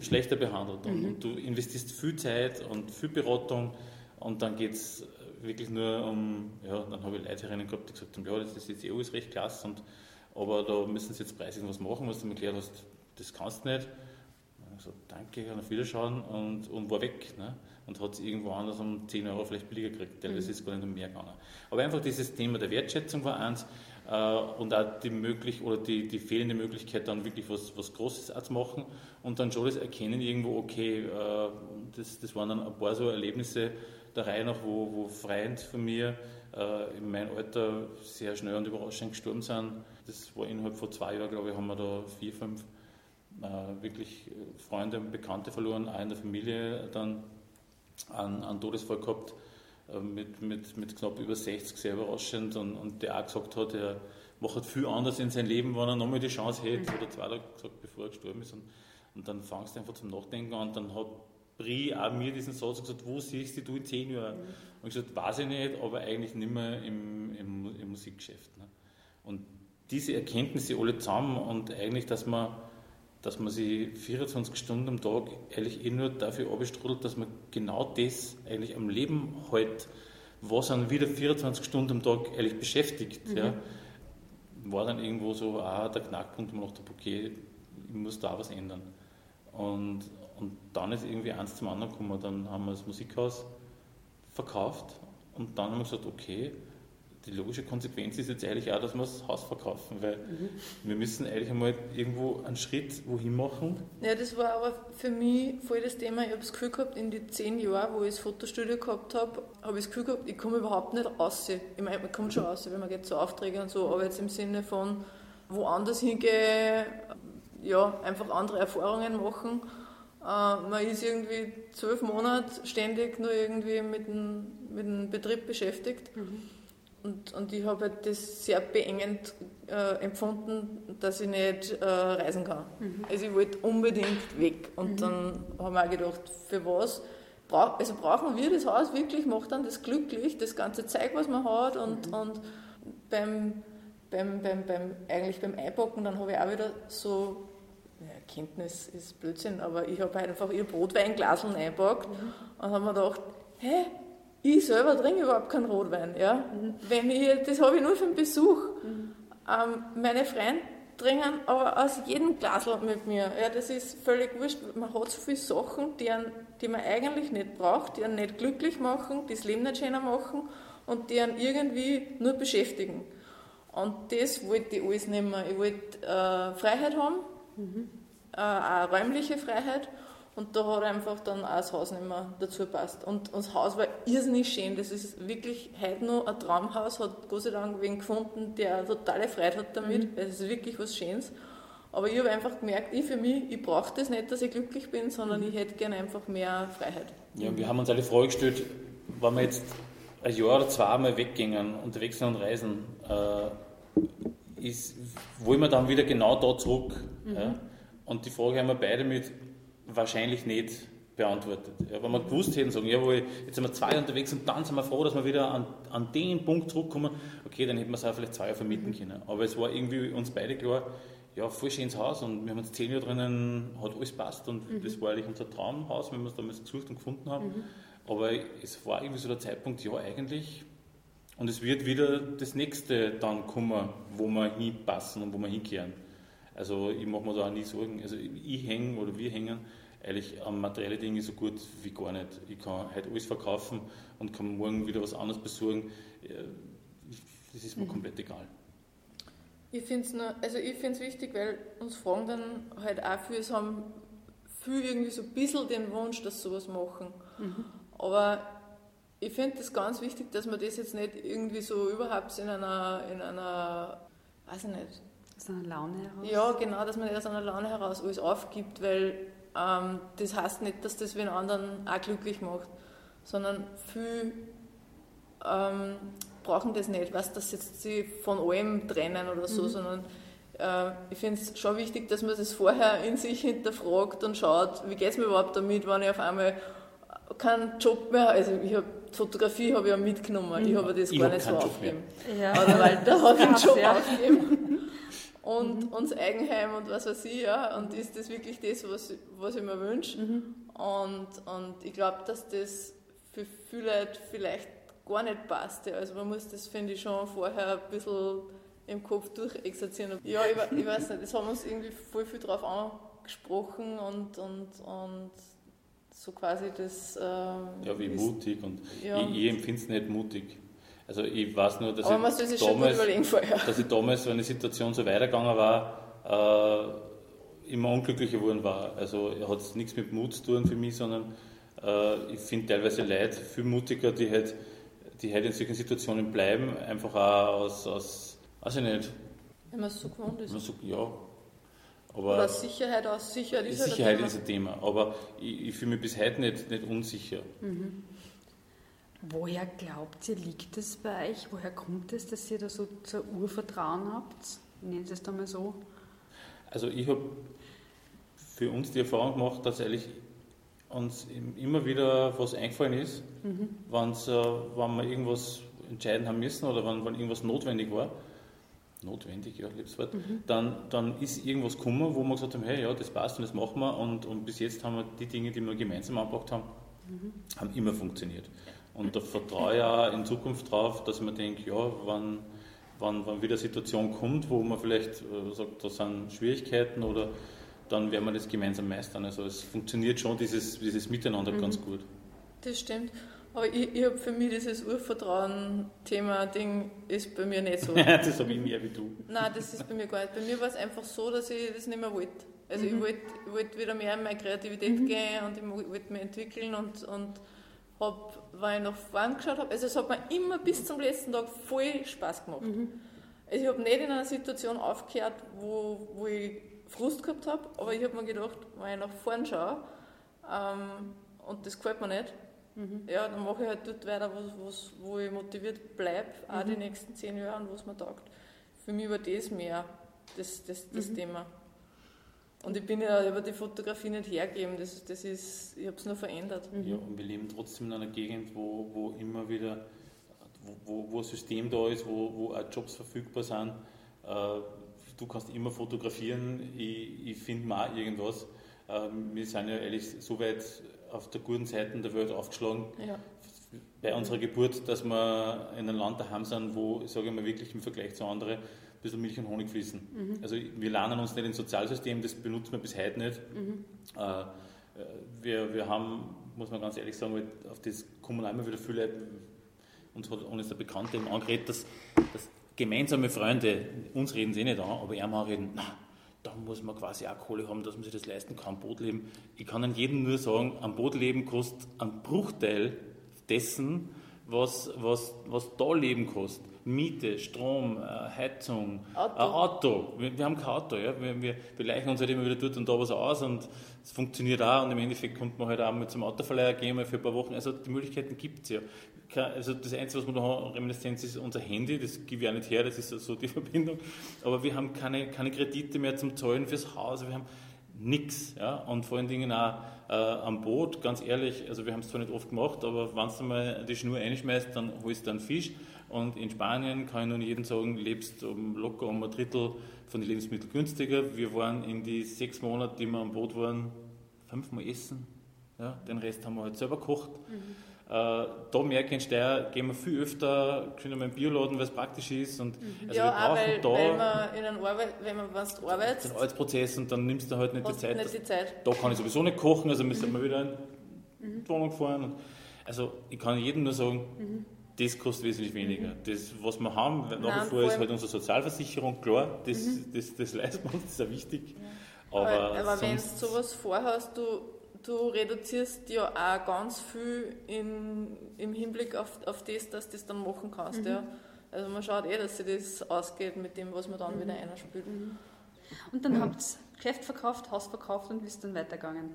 schlechter behandelt. Und, mhm. du investierst viel Zeit und viel Beratung und dann geht es wirklich nur um, ja, dann habe ich Leute herinnen gehabt, die gesagt haben, ja, das ist jetzt eh alles recht klasse, und, aber da müssen sie jetzt preislich was machen, was du mir erklärt hast, das kannst du nicht. Und ich gesagt, danke, kann auf Wiederschauen und, und war weg. Ne? Und hat es irgendwo anders um 10 Euro vielleicht billiger gekriegt, teilweise mhm. ist es gar nicht um mehr gegangen. Aber einfach dieses Thema der Wertschätzung war eins, äh, und auch die, möglich, oder die, die fehlende Möglichkeit, dann wirklich was, was Großes zu machen und dann schon das Erkennen irgendwo, okay, äh, das, das waren dann ein paar so Erlebnisse der Reihe nach, wo, wo Freunde von mir äh, in meinem Alter sehr schnell und überraschend gestorben sind. Das war innerhalb von zwei Jahren, glaube ich, haben wir da vier, fünf wirklich Freunde und Bekannte verloren, auch in der Familie dann einen, einen Todesfall gehabt äh, mit, mit, mit knapp über 60 sehr überraschend und, und der auch gesagt hat, er macht viel anders in seinem Leben, wenn er nochmal die Chance hätte, oder zwei Tage gesagt, bevor er gestorben ist. Und, und dann fangst du einfach zum Nachdenken an. Dann hat Brie auch mir diesen Satz gesagt, wo siehst du in zehn Jahren? Mhm. Und ich gesagt, weiß ich nicht, aber eigentlich nicht mehr im, im, im Musikgeschäft. Ne? Und diese Erkenntnisse alle zusammen und eigentlich, dass man dass man sich 24 Stunden am Tag eigentlich eh nur dafür abstrudelt, dass man genau das eigentlich am Leben hält, was dann wieder 24 Stunden am Tag ehrlich beschäftigt. Mhm. Ja, war dann irgendwo so auch der Knackpunkt, wo man dachte, okay, ich muss da was ändern. Und, und dann ist irgendwie eins zum anderen gekommen. Dann haben wir das Musikhaus verkauft und dann haben wir gesagt, okay, die logische Konsequenz ist jetzt eigentlich auch, dass wir das Haus verkaufen, weil mhm. wir müssen eigentlich einmal irgendwo einen Schritt wohin machen. Ja, das war aber für mich voll das Thema. Ich habe das Gefühl gehabt, in den zehn Jahren, wo ich das Fotostudio gehabt habe, habe ich das Gefühl gehabt, ich komme überhaupt nicht raus. Ich meine, man kommt schon raus, wenn man geht zu Aufträge und so, aber jetzt im Sinne von woanders hingehen, ja, einfach andere Erfahrungen machen. Uh, man ist irgendwie zwölf Monate ständig nur irgendwie mit dem, mit dem Betrieb beschäftigt. Mhm. Und, und ich habe halt das sehr beengend äh, empfunden, dass ich nicht äh, reisen kann. Mhm. Also ich wollte unbedingt weg. Und mhm. dann haben wir auch gedacht, für was? Brauch, also brauchen wir das Haus wirklich? Macht dann das glücklich, das ganze Zeug, was man hat? Und, mhm. und beim, beim, beim, beim, eigentlich beim Einpacken, dann habe ich auch wieder so ja, Erkenntnis ist Blödsinn, aber ich habe halt einfach ihr Brotweinglaseln eingepackt mhm. und habe mir gedacht, hä, ich selber trinke überhaupt keinen Rotwein. Ja? Mhm. Wenn ich, das habe ich nur für den Besuch. Mhm. Ähm, meine Freunde trinken aber aus jedem Glas mit mir. Ja, das ist völlig wurscht. Man hat so viele Sachen, die, einen, die man eigentlich nicht braucht, die einen nicht glücklich machen, die das Leben nicht schöner machen und die einen irgendwie nur beschäftigen. Und das wollte ich alles nicht mehr. Ich wollte äh, Freiheit haben, mhm. äh, auch räumliche Freiheit und da hat einfach dann auch das Haus nicht mehr dazu gepasst. Und, und das Haus war irrsinnig schön. Das ist wirklich heute noch ein Traumhaus. Hat Gott sei Dank wen gefunden, der totale Freude hat damit. Mhm. Es ist wirklich was Schönes. Aber ich habe einfach gemerkt, ich für mich, ich brauche das nicht, dass ich glücklich bin, sondern mhm. ich hätte gerne einfach mehr Freiheit. Ja, wir haben uns alle Frage gestellt, wenn wir jetzt ein Jahr oder zwei mal weggingen, unterwegs sind und reisen, äh, ist, wollen wir dann wieder genau da zurück? Mhm. Ja? Und die Frage haben wir beide mit, wahrscheinlich nicht beantwortet. Ja, wenn wir gewusst hätten, sagen, jawohl, jetzt sind wir zwei unterwegs und dann sind wir froh, dass wir wieder an, an den Punkt zurückkommen, okay, dann hätten wir es auch vielleicht zwei Jahre vermieten können. Aber es war irgendwie uns beide klar, ja, voll schönes Haus und wir haben uns zehn Jahre drinnen, hat alles passt und mhm. das war eigentlich unser Traumhaus, wenn wir es damals gesucht und gefunden haben. Mhm. Aber es war irgendwie so der Zeitpunkt, ja eigentlich, und es wird wieder das nächste dann kommen, wo wir hinpassen und wo wir hinkehren. Also ich mache mir da auch nie Sorgen. Also ich hänge oder wir hängen eigentlich an materielle Dinge so gut wie gar nicht. Ich kann heute alles verkaufen und kann morgen wieder was anderes besorgen. Das ist mir mhm. komplett egal. Ich finde es also wichtig, weil uns fragen dann halt auch viele, es haben viel irgendwie so ein bisschen den Wunsch, dass sie sowas machen. Mhm. Aber ich finde es ganz wichtig, dass man das jetzt nicht irgendwie so überhaupt in einer, in einer weiß ich nicht. Aus einer Laune heraus? Ja, genau, dass man nicht aus einer Laune heraus alles aufgibt, weil ähm, das heißt nicht, dass das den anderen auch glücklich macht, sondern viel ähm, brauchen das nicht, was dass jetzt sie von allem trennen oder so, mhm. sondern äh, ich finde es schon wichtig, dass man das vorher in sich hinterfragt und schaut, wie geht es mir überhaupt damit, wenn ich auf einmal keinen Job mehr, also ich habe Fotografie habe ich ja mitgenommen, ich mhm. habe das ich gar nicht so aufgegeben. Ja. Oder weil da habe ich einen Job ja. aufgegeben. Und, mhm. und das Eigenheim und was weiß ich, ja. Und ist das wirklich das, was, was ich mir wünsche? Mhm. Und, und ich glaube, dass das für viele vielleicht gar nicht passt. Also man muss das, finde ich, schon vorher ein bisschen im Kopf durchexerzieren. Ja, ich, ich weiß nicht, das haben uns irgendwie voll viel drauf angesprochen und, und, und so quasi das. Ähm, ja, wie ist, mutig und ja. ich, ich empfinde es nicht mutig. Also ich weiß nur, dass, Aber ich, damals, dass ich damals, wenn die Situation so weitergegangen war, äh, immer unglücklicher geworden war. Also hat es nichts mit Mut zu tun für mich, sondern äh, ich finde teilweise Leute viel mutiger, die halt, die halt in solchen Situationen bleiben, einfach auch aus, aus weiß ich nicht. Wenn man es so gewohnt ist. So, ja, aber Oder Sicherheit aus Sicherheit ist Sicherheit ist ein Thema, aber ich, ich fühle mich bis heute nicht, nicht unsicher. Mhm. Woher glaubt ihr, liegt das bei euch? Woher kommt es, dass ihr da so, so Urvertrauen habt? Nennen Sie es da mal so. Also ich habe für uns die Erfahrung gemacht, dass eigentlich uns immer wieder was eingefallen ist, mhm. äh, wenn wir irgendwas entscheiden haben müssen oder wenn, wenn irgendwas notwendig war notwendig, ja, liebes Wort, mhm. dann, dann ist irgendwas gekommen, wo wir gesagt haben, hey, ja, das passt und das machen wir und, und bis jetzt haben wir die Dinge, die wir gemeinsam angebracht haben, mhm. haben immer funktioniert. Und da vertraue ich auch in Zukunft drauf, dass man denkt, ja, wann, wann, wann wieder eine Situation kommt, wo man vielleicht äh, sagt, da sind Schwierigkeiten oder dann werden wir das gemeinsam meistern. Also es funktioniert schon dieses, dieses Miteinander mhm. ganz gut. Das stimmt. Aber ich, ich habe für mich dieses Urvertrauen-Thema-Ding ist bei mir nicht so. das habe ich mehr wie du. Nein, das ist bei mir gar nicht. Bei mir war es einfach so, dass ich das nicht mehr wollte. Also mhm. ich wollte wollt wieder mehr in meine Kreativität mhm. gehen und ich wollte mich entwickeln und, und habe, weil ich nach vorn geschaut habe, also es hat mir immer bis zum letzten Tag voll Spaß gemacht. Mhm. Also ich habe nicht in einer Situation aufgehört, wo, wo ich Frust gehabt habe, aber ich habe mir gedacht, wenn ich nach vorn schaue ähm, und das gefällt mir nicht, Mhm. Ja, dann mache ich halt dort weiter, wo, wo ich motiviert bleibe, auch die mhm. nächsten zehn Jahre und was mir taugt. Für mich war das mehr das, das, das mhm. Thema. Und ich bin ja über die Fotografie nicht hergeben, das, das ist, ich habe es nur verändert. Ja, und wir leben trotzdem in einer Gegend, wo, wo immer wieder, wo, wo ein System da ist, wo, wo auch Jobs verfügbar sind. Äh, du kannst immer fotografieren, ich, ich finde mal irgendwas. Äh, wir sind ja ehrlich so weit auf der guten Seite der Welt aufgeschlagen. Ja. Bei unserer Geburt, dass wir in einem Land daheim sind, wo, ich sage mal wirklich im Vergleich zu anderen, bisschen Milch und Honig fließen. Mhm. Also wir lernen uns nicht ins Sozialsystem, das benutzen wir bis heute nicht. Mhm. Äh, wir, wir haben, muss man ganz ehrlich sagen, auf das kommen immer wieder viele, uns hat uns der Bekannte eben angeredet, dass, dass gemeinsame Freunde, uns reden sie nicht an, aber er mal reden, na, da muss man quasi auch Kohle haben, dass man sich das leisten kann, am Boot leben. Ich kann an jedem nur sagen, am Boot leben kostet einen Bruchteil dessen, was, was, was da Leben kostet. Miete, Strom, äh, Heizung, Auto. Ein Auto. Wir, wir, haben kein Auto. Ja? Wir, wir, wir leichen uns halt immer wieder dort und da was aus und es funktioniert auch und im Endeffekt kommt man halt auch mal zum Autoverleiher gehen, mal für ein paar Wochen. Also die Möglichkeiten gibt es ja also das Einzige, was wir noch haben, Reminiszenz, ist unser Handy, das gebe ich auch nicht her, das ist so die Verbindung. Aber wir haben keine, keine Kredite mehr zum Zahlen fürs Haus, wir haben nichts. Ja? Und vor allen Dingen auch äh, am Boot, ganz ehrlich, also wir haben es zwar nicht oft gemacht, aber wenn du mal die Schnur einschmeißt, dann holst du einen Fisch. Und in Spanien kann ich nur jedem sagen, lebst um locker um ein Drittel von den Lebensmitteln günstiger. Wir waren in die sechs Monate, die wir am Boot waren, fünfmal essen. Ja? Den Rest haben wir halt selber gekocht. Mhm. Äh, da merke ich in Steyr, gehen wir viel öfter, können wir im Bioladen, weil es praktisch ist. Und, Mhm. also ja, wir auch brauchen weil, da weil man in Arbeit, wenn man was du arbeitest, den Arbeitsprozess und dann nimmst du halt nicht die Zeit. nicht die Zeit. Da kann ich sowieso nicht kochen, also müssen wir wieder in die Wohnung fahren. Und also ich kann jedem nur sagen, das kostet wesentlich weniger. Das, was wir haben, nach wie vor ist halt unsere Sozialversicherung, klar, das, das, das leisten wir uns, das ist auch wichtig. Aber, Aber, aber wenn du sowas vorhast, du, du reduzierst ja auch ganz viel in, im Hinblick auf, auf das, dass du das dann machen kannst. Ja. Also man schaut eh, dass sich das ausgeht mit dem, was man dann wieder einspielt. Und dann habt ihr Geschäft verkauft, Haus verkauft und bist dann weitergegangen.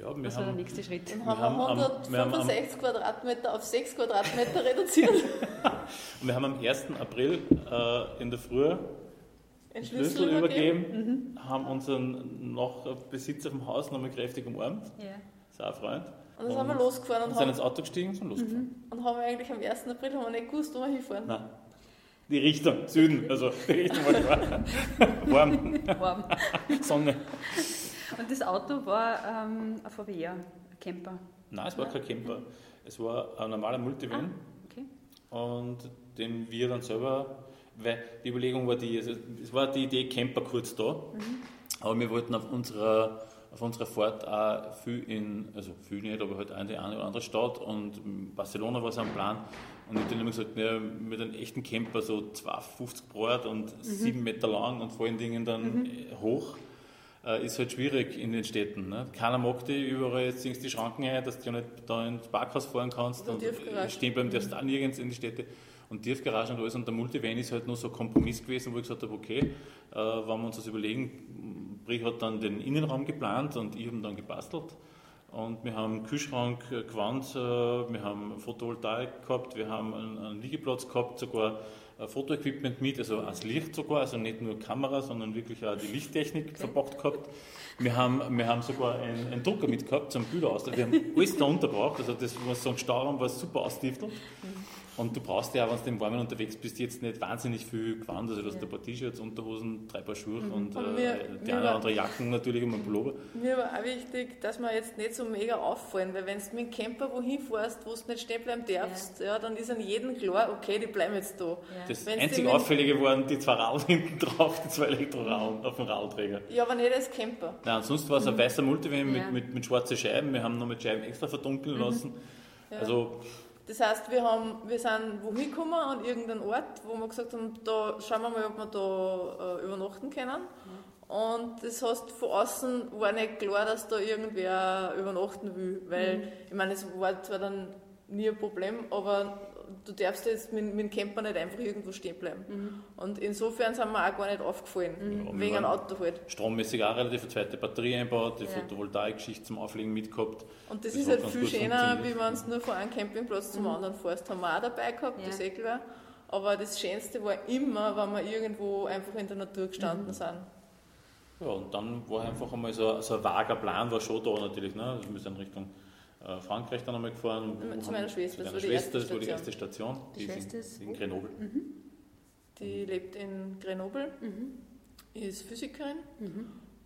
Ja, wir Was war der haben, nächste Schritt? Dann Wir haben haben wir am- wir haben am- 165 Quadratmeter auf 6 Quadratmeter reduziert. und wir haben am 1. April äh, in der Früh Den den Schlüssel übergeben, haben unseren noch Besitzer vom Haus nochmal kräftig umarmt, Ja. ist auch ein Freund. Und dann sind wir losgefahren und sind haben, ins Auto gestiegen und sind losgefahren. und haben eigentlich am 1. April haben wir nicht gewusst, wo wir hinfahren. Nein. Die Richtung, Süden, also die Richtung war klar. Warm, Warm. Sonne. Und das Auto war ähm, ein VW, ein Camper. Nein, es war kein Camper. Es war ein normaler Multivan. Okay. und den wir dann selber, weil die Überlegung war die, also es war die Idee Camper kurz da, aber wir wollten auf unserer, auf unserer Fahrt auch viel in, also viel nicht, aber halt in die eine oder andere Stadt. Und Barcelona war so ein Plan. Und ich habe dann immer gesagt, ja, mit einem echten Camper so 250 breit und 7 Meter lang und vor allen Dingen dann äh, hoch ist halt schwierig in den Städten. Ne? Keiner mag die, überall jetzt die Schranken ein, dass du ja nicht da ins Parkhaus fahren kannst Oder und stehen bleiben darfst du auch nirgends in die Städte. Und Tiefgarage und alles und der Multivan ist halt nur so ein Kompromiss gewesen, wo ich gesagt habe, okay, äh, wenn wir uns das überlegen, Brie hat dann den Innenraum geplant und ich habe dann gebastelt. Und wir haben einen Kühlschrank äh, gewandt, äh, wir haben Photovoltaik gehabt, wir haben einen, einen Liegeplatz gehabt, sogar äh, Fotoequipment mit, also als Licht sogar, also nicht nur Kamera, sondern wirklich auch die Lichttechnik verpackt gehabt. Wir haben, wir haben sogar einen, einen Drucker mit gehabt zum Bilder aus. Wir haben alles da untergebracht, also das, was so ein Stauraum war, super austiefelt. Und du brauchst ja, auch, wenn du im Warmen unterwegs bist, jetzt nicht wahnsinnig viel Gewand. Also, du hast ein paar T-Shirts, Unterhosen, drei Paar Schuhe und Und äh, mir- die mir eine oder andere Jacken natürlich und ein Pullover. Mir war auch wichtig, dass wir jetzt nicht so mega auffallen, weil wenn du mit dem Camper wohin fährst, wo du nicht stehen bleiben darfst, ja. dann ist an jedem klar, okay, die bleiben jetzt da. Ja. Das Wenn's einzig die Auffällige waren die zwei Radl hinten drauf, die zwei Elektrorad auf dem Radlträger. Ja, aber nicht als Camper. Nein, sonst war es ein weißer Multivan Ja. mit, mit, mit schwarzen Scheiben. Wir haben noch mit Scheiben extra verdunkeln lassen. Ja. Also, Das heißt, wir, haben, wir sind wohin gekommen, an irgendeinen Ort, wo wir gesagt haben, da schauen wir mal, ob wir da äh, übernachten können. Und das heißt, von außen war nicht klar, dass da irgendwer übernachten will, weil, ich meine, es war zwar dann nie ein Problem, aber du darfst jetzt mit, mit dem Camper nicht einfach irgendwo stehen bleiben. Und insofern sind wir auch gar nicht aufgefallen, Ja, wir wegen einem Auto halt. strommäßig auch relativ eine zweite Batterie einbaut, die Ja. Photovoltaik-Geschichte zum Auflegen mitgehabt. Und das, Das ist halt ganz viel gut schöner, wie wenn du nur von einem Campingplatz zum anderen fährst. Haben wir auch dabei gehabt, Ja. das ist eh klar. Aber das Schönste war immer, wenn wir irgendwo einfach in der Natur gestanden sind. Ja, und dann war einfach einmal so, so ein vager Plan, war schon da natürlich. Ne? Also wir sind Richtung äh, Frankreich dann einmal gefahren. Zu meiner Schwester, Zu das meiner war die Schwester, erste das war die Station. erste Station. Die Die, Schwester ist in, in Grenoble. Die lebt in Grenoble, ist Physikerin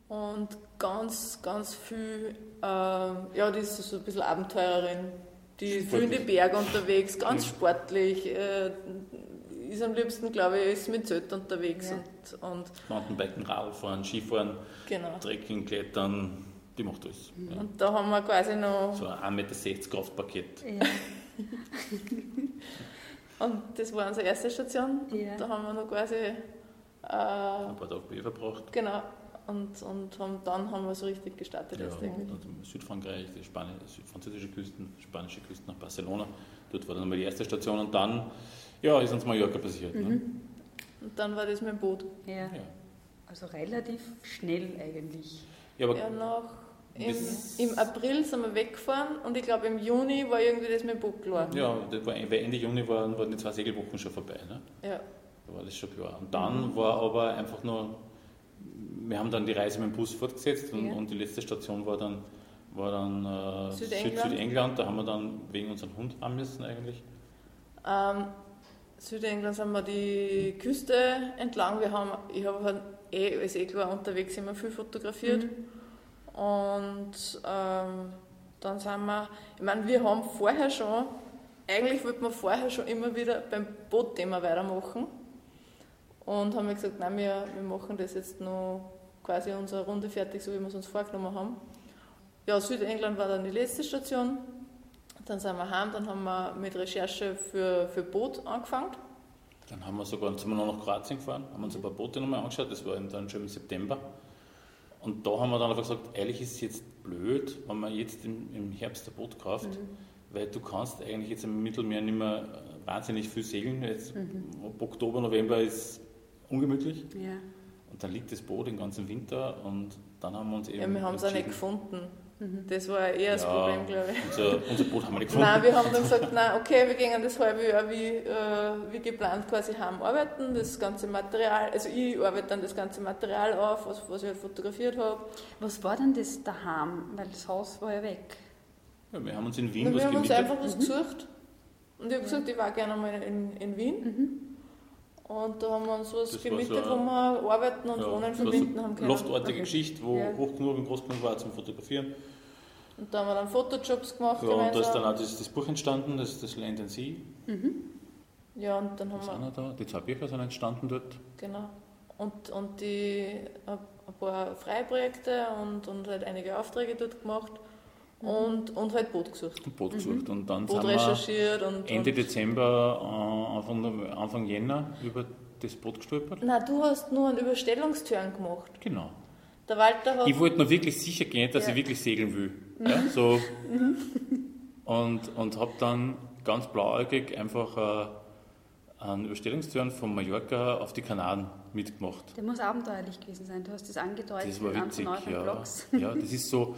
und ganz, ganz viel, ähm, ja, die ist so ein bisschen Abenteurerin. Die ist viel in die. Berge unterwegs, ganz sportlich. Äh, ist am liebsten, glaube ich, ist mit Zelt unterwegs. Ja. Und, und Mountainbiken, Radfahren, Skifahren, genau. Trekking, Klettern, die macht alles. Ja. Und da haben wir quasi noch So ein 1,60 Meter Kraftpaket. Ja. Und das war unsere erste Station. Ja. Da haben wir noch quasi, äh, Ein paar Tage bei verbracht. genau, und, und haben, dann haben wir so richtig gestartet. Ja, und Südfrankreich, die Spani französische Küsten, spanische Küsten nach Barcelona. Dort war dann einmal die erste Station und dann ja, ist uns Mallorca passiert. Ne? Und dann war das mit dem Boot. ja. Ja. Also relativ schnell eigentlich. Ja, aber Ja, nach, im, Im April sind wir weggefahren und ich glaube im Juni war irgendwie das mit Boot klar. ja, das war, weil Ende Juni waren, waren die zwei Segelwochen schon vorbei. Ne? Ja. Da war das schon klar. Und dann war aber einfach nur, wir haben dann die Reise mit dem Bus fortgesetzt und, Ja. und die letzte Station war dann, war dann äh, Südengland. Süd Südengland. Da haben wir dann wegen unserem Hund haben müssen eigentlich. Ähm, Südengland sind wir die Küste entlang. Wir haben, ich habe halt eh, ist eh klar, unterwegs immer viel fotografiert. Und ähm, dann sind wir, ich meine, wir haben vorher schon, eigentlich wollten wir vorher schon immer wieder beim Bootthema weitermachen und haben gesagt, nein, wir, wir machen das jetzt noch quasi unsere Runde fertig, so wie wir es uns vorgenommen haben. Ja, Südengland war dann die letzte Station. Dann sind wir heim, dann haben wir mit Recherche für, für Boot angefangen. Dann haben wir sogar, sind wir noch nach Kroatien gefahren, haben uns ein paar Boote nochmal angeschaut, das war dann schon im September. Und da haben wir dann einfach gesagt, ehrlich ist es jetzt blöd, wenn man jetzt im, im Herbst ein Boot kauft, mhm. weil du kannst eigentlich jetzt im Mittelmeer nicht mehr wahnsinnig viel segeln. Jetzt mhm. Ab Oktober, November ist ungemütlich. Ja. Und dann liegt das Boot den ganzen Winter und dann haben wir uns eben. Ja, wir haben es auch nicht gefunden. Mhm. Das war eher das ja, Problem, glaube ich. Unser, unser Boot haben wir nicht gefunden. Nein, wir haben dann gesagt, nein, okay, wir gehen das halbe Jahr wie, äh, wie geplant quasi heim arbeiten, das ganze Material, also ich arbeite dann das ganze Material auf, was, was ich halt fotografiert habe. Was war denn das daheim? Weil das Haus war ja weg. Ja, wir haben uns in Wien Na, was Wir haben uns einfach was mhm. gesucht. Und ich habe gesagt, ich war gerne mal in, in Wien. Mhm. Und da haben wir uns was das gemietet, so wo wir arbeiten und ja, wohnen verbinden haben können. Loftartige. Geschichte, wo ja. hoch genug und groß genug war zum Fotografieren. Und da haben wir dann Fotojobs gemacht. Ja, gemeinsam. und da ist dann auch das, das Buch entstanden, das, das Land and Sea. Mhm. Ja, und dann haben wir. Da. Die zwei Bücher sind entstanden dort. Genau. Und, und die, ein paar freie Projekte und, und halt einige Aufträge dort gemacht. Und, und halt Boot gesucht. Boot gesucht. Mhm. Und dann Boot sind recherchiert wir und, Ende und Dezember, äh, Anfang, Anfang Jänner über das Boot gestolpert. Nein, du hast nur einen Überstellungsturn gemacht. Genau. Der Walter hat ich wollte nur wirklich sicher gehen, dass ja. ich wirklich segeln will. Ja, mhm. so. Mhm. und und habe dann ganz blauäugig einfach äh, einen Überstellungsturn von Mallorca auf die Kanaren mitgemacht. Der muss abenteuerlich gewesen sein. Du hast das angedeutet. Das war witzig, ja. ja. Das ist so,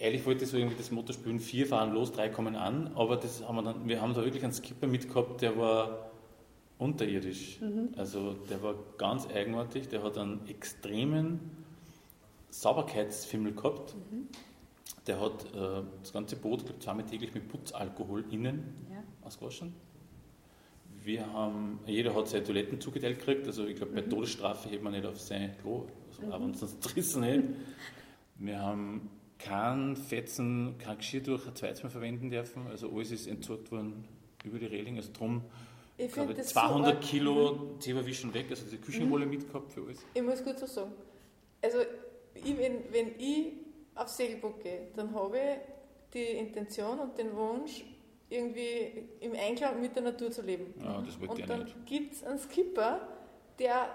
ehrlich wollte ich so irgendwie das Motto spielen, vier fahren los, drei kommen an, aber das haben wir, dann, wir haben da wirklich einen Skipper mitgehabt, der war unterirdisch. Mhm. Also der war ganz eigenartig, der hat einen extremen Sauberkeitsfimmel gehabt. Mhm. Der hat äh, das ganze Boot, glaube zweimal täglich mit Putzalkohol innen ja. ausgewaschen. Wir haben, jeder hat seine Toiletten zugeteilt gekriegt, also ich glaube, bei mhm. Todesstrafe hätte man nicht auf sein Klo, also mhm. es sonst zerrissen hätte. Wir haben kein Fetzen, kein Geschirrtuch ein zweites Mal verwenden dürfen, also alles ist entsorgt worden über die Reling, also drum ich glaube, 200 so Kilo Zeberwischen weg, also diese Küchenrolle mhm. mitgehabt für alles. Ich muss kurz was sagen. Also ich, wenn, wenn ich auf Segelboot gehe, dann habe ich die Intention und den Wunsch, irgendwie im Einklang mit der Natur zu leben. Ja, das und dann gibt es einen Skipper, der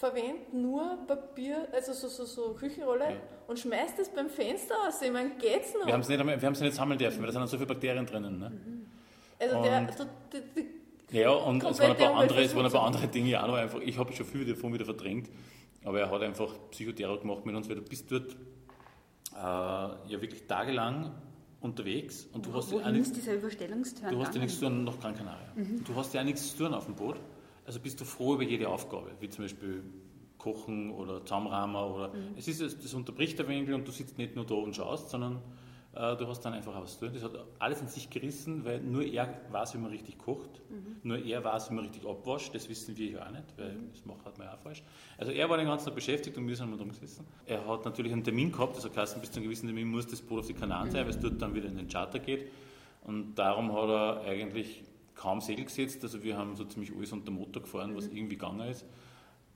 verwendet nur Papier, also so, so, so Küchenrolle ja. und schmeißt es beim Fenster aus. Ich meine, geht's noch? Wir haben es nicht, nicht sammeln dürfen, weil da sind so viele Bakterien drinnen. Ne? Mhm. Also und der, der, der, der ja, und es waren, ein paar andere, es waren ein paar andere Dinge auch noch einfach. Ich habe schon viel davon wieder verdrängt. Aber er hat einfach Psychotherapie gemacht mit uns, weil du bist dort äh, ja wirklich tagelang unterwegs und du hast ja nichts, Du hast ja nichts zu tun nach Gran Canaria. Mhm. Du hast ja nichts zu tun auf dem Boot. Also bist du froh über jede Aufgabe, wie zum Beispiel Kochen oder Zaumrahmen oder mhm. es ist das unterbricht der Winkel und du sitzt nicht nur da und schaust, sondern äh, du hast dann einfach was zu tun. Das hat alles in sich gerissen, weil nur er weiß, wie man richtig kocht. Mhm. Nur er weiß, wie man richtig abwascht. Das wissen wir ja auch nicht, weil mhm. das macht halt man ja auch falsch. Also er war den ganzen Tag beschäftigt und wir sind mal drum gesessen. Er hat natürlich einen Termin gehabt, also heißt, bis zu einem gewissen Termin muss das Boot auf die Kanaren sein, weil es dort dann wieder in den Charter geht. Und darum hat er eigentlich kaum Segel gesetzt. Also wir haben so ziemlich alles unter Motor gefahren, was mhm. irgendwie gegangen ist.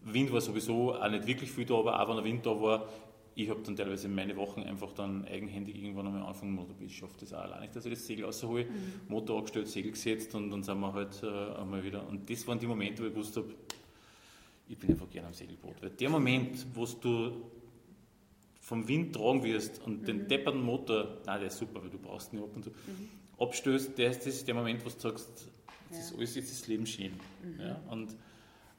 Wind war sowieso auch nicht wirklich viel da, aber auch wenn der Wind da war, ich habe dann teilweise meine Wochen einfach dann eigenhändig irgendwann einmal angefangen, ich schaffe das auch allein nicht, dass ich das Segel raushole, mhm. Motor angestellt, Segel gesetzt und dann sind wir halt äh, einmal wieder. Und das waren die Momente, wo ich gewusst habe, ich bin einfach gerne am Segelboot. Weil der Moment, wo du vom Wind tragen wirst und mhm. den depperten Motor, nein, der ist super, weil du brauchst ihn ab und zu, mhm. abstößt, der ist, das ist der Moment, wo du sagst, das ja. ist alles jetzt das Leben schön. Mhm. Ja, und,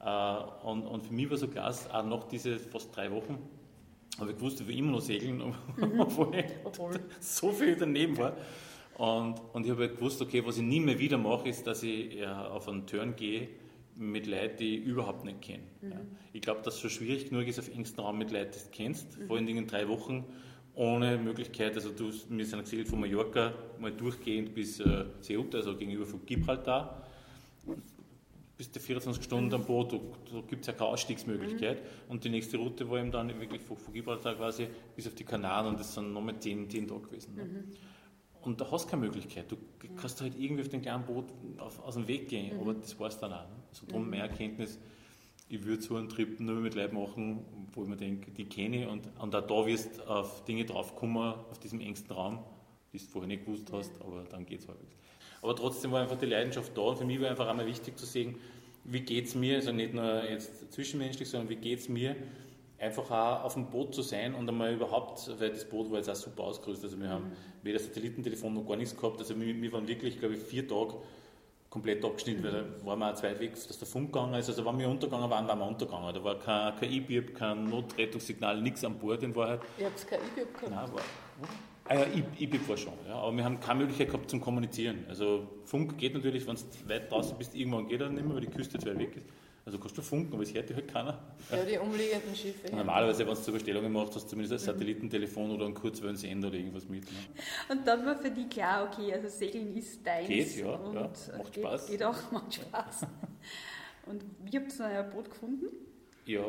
äh, und, und für mich war so klar, auch nach diesen fast drei Wochen, aber ich wusste, ich will immer noch segeln, mhm. obwohl so viel daneben war. Und, und ich habe halt gewusst, okay, was ich nie mehr wieder mache, ist, dass ich ja, auf einen Turn gehe mit Leuten, die ich überhaupt nicht kenne. Mhm. Ja. Ich glaube, dass es schon schwierig genug ist, auf engstem Raum mit Leuten, die du kennst, mhm. vor allen Dingen in drei Wochen, ohne Möglichkeit, also du, wir sind gesegelt von Mallorca, mal durchgehend bis äh, Ceuta, also gegenüber von Gibraltar. bist du 24 Stunden am Boot, da, da gibt es ja keine Ausstiegsmöglichkeit. Mhm. Und die nächste Route war eben dann wirklich von, von Gibraltar quasi bis auf die Kanaren und das sind nochmal 10, 10 Tage gewesen. Ne? Mhm. Und da hast du keine Möglichkeit. Du kannst halt irgendwie auf dem kleinen Boot auf, aus dem Weg gehen, mhm. aber das war es dann auch. Ne? Also darum mhm. mehr Erkenntnis, ich würde so einen Trip nur mit Leuten machen, wo ich mir denke, die kenne ich. Und, und auch da wirst du auf Dinge draufkommen, auf diesem engsten Raum, die du vorher nicht gewusst hast, aber dann geht es halbwegs. Aber trotzdem war einfach die Leidenschaft da und für mich war einfach einmal wichtig zu sehen, wie geht es mir, also nicht nur jetzt zwischenmenschlich, sondern wie geht es mir, einfach auch auf dem Boot zu sein und einmal überhaupt, weil das Boot war jetzt auch super ausgerüstet, also wir haben weder Satellitentelefon noch gar nichts gehabt, also wir, wir waren wirklich, glaube ich, vier Tage komplett abgeschnitten, weil da waren wir auch zwei weg, dass der Funk gegangen ist, also wenn wir untergegangen waren, waren wir untergegangen, da war kein, kein E-Bib, kein Notrettungssignal, nichts an Bord in Wahrheit. Ihr habt kein E-Bib gehabt? Nein, war, Ah ja, IBIP war schon, ja, aber wir haben keine Möglichkeit gehabt zum Kommunizieren. Also Funk geht natürlich, wenn du weit draußen bist, irgendwann geht er nicht mehr, weil die Küste zu weit weg ist. Also kannst du funken, aber es hört dich halt keiner. Ja, die umliegenden Schiffe. Normalerweise, wenn du zur Bestellung machst, hast du zumindest ein mhm. Satellitentelefon oder einen Kurzwellensender oder irgendwas mit. Ne? Und dann war für dich klar, okay, also Segeln ist deins. Geht, ja, und ja macht geht, Spaß. Geht auch, macht Spaß. und wie habt ihr ein Boot gefunden? Ja,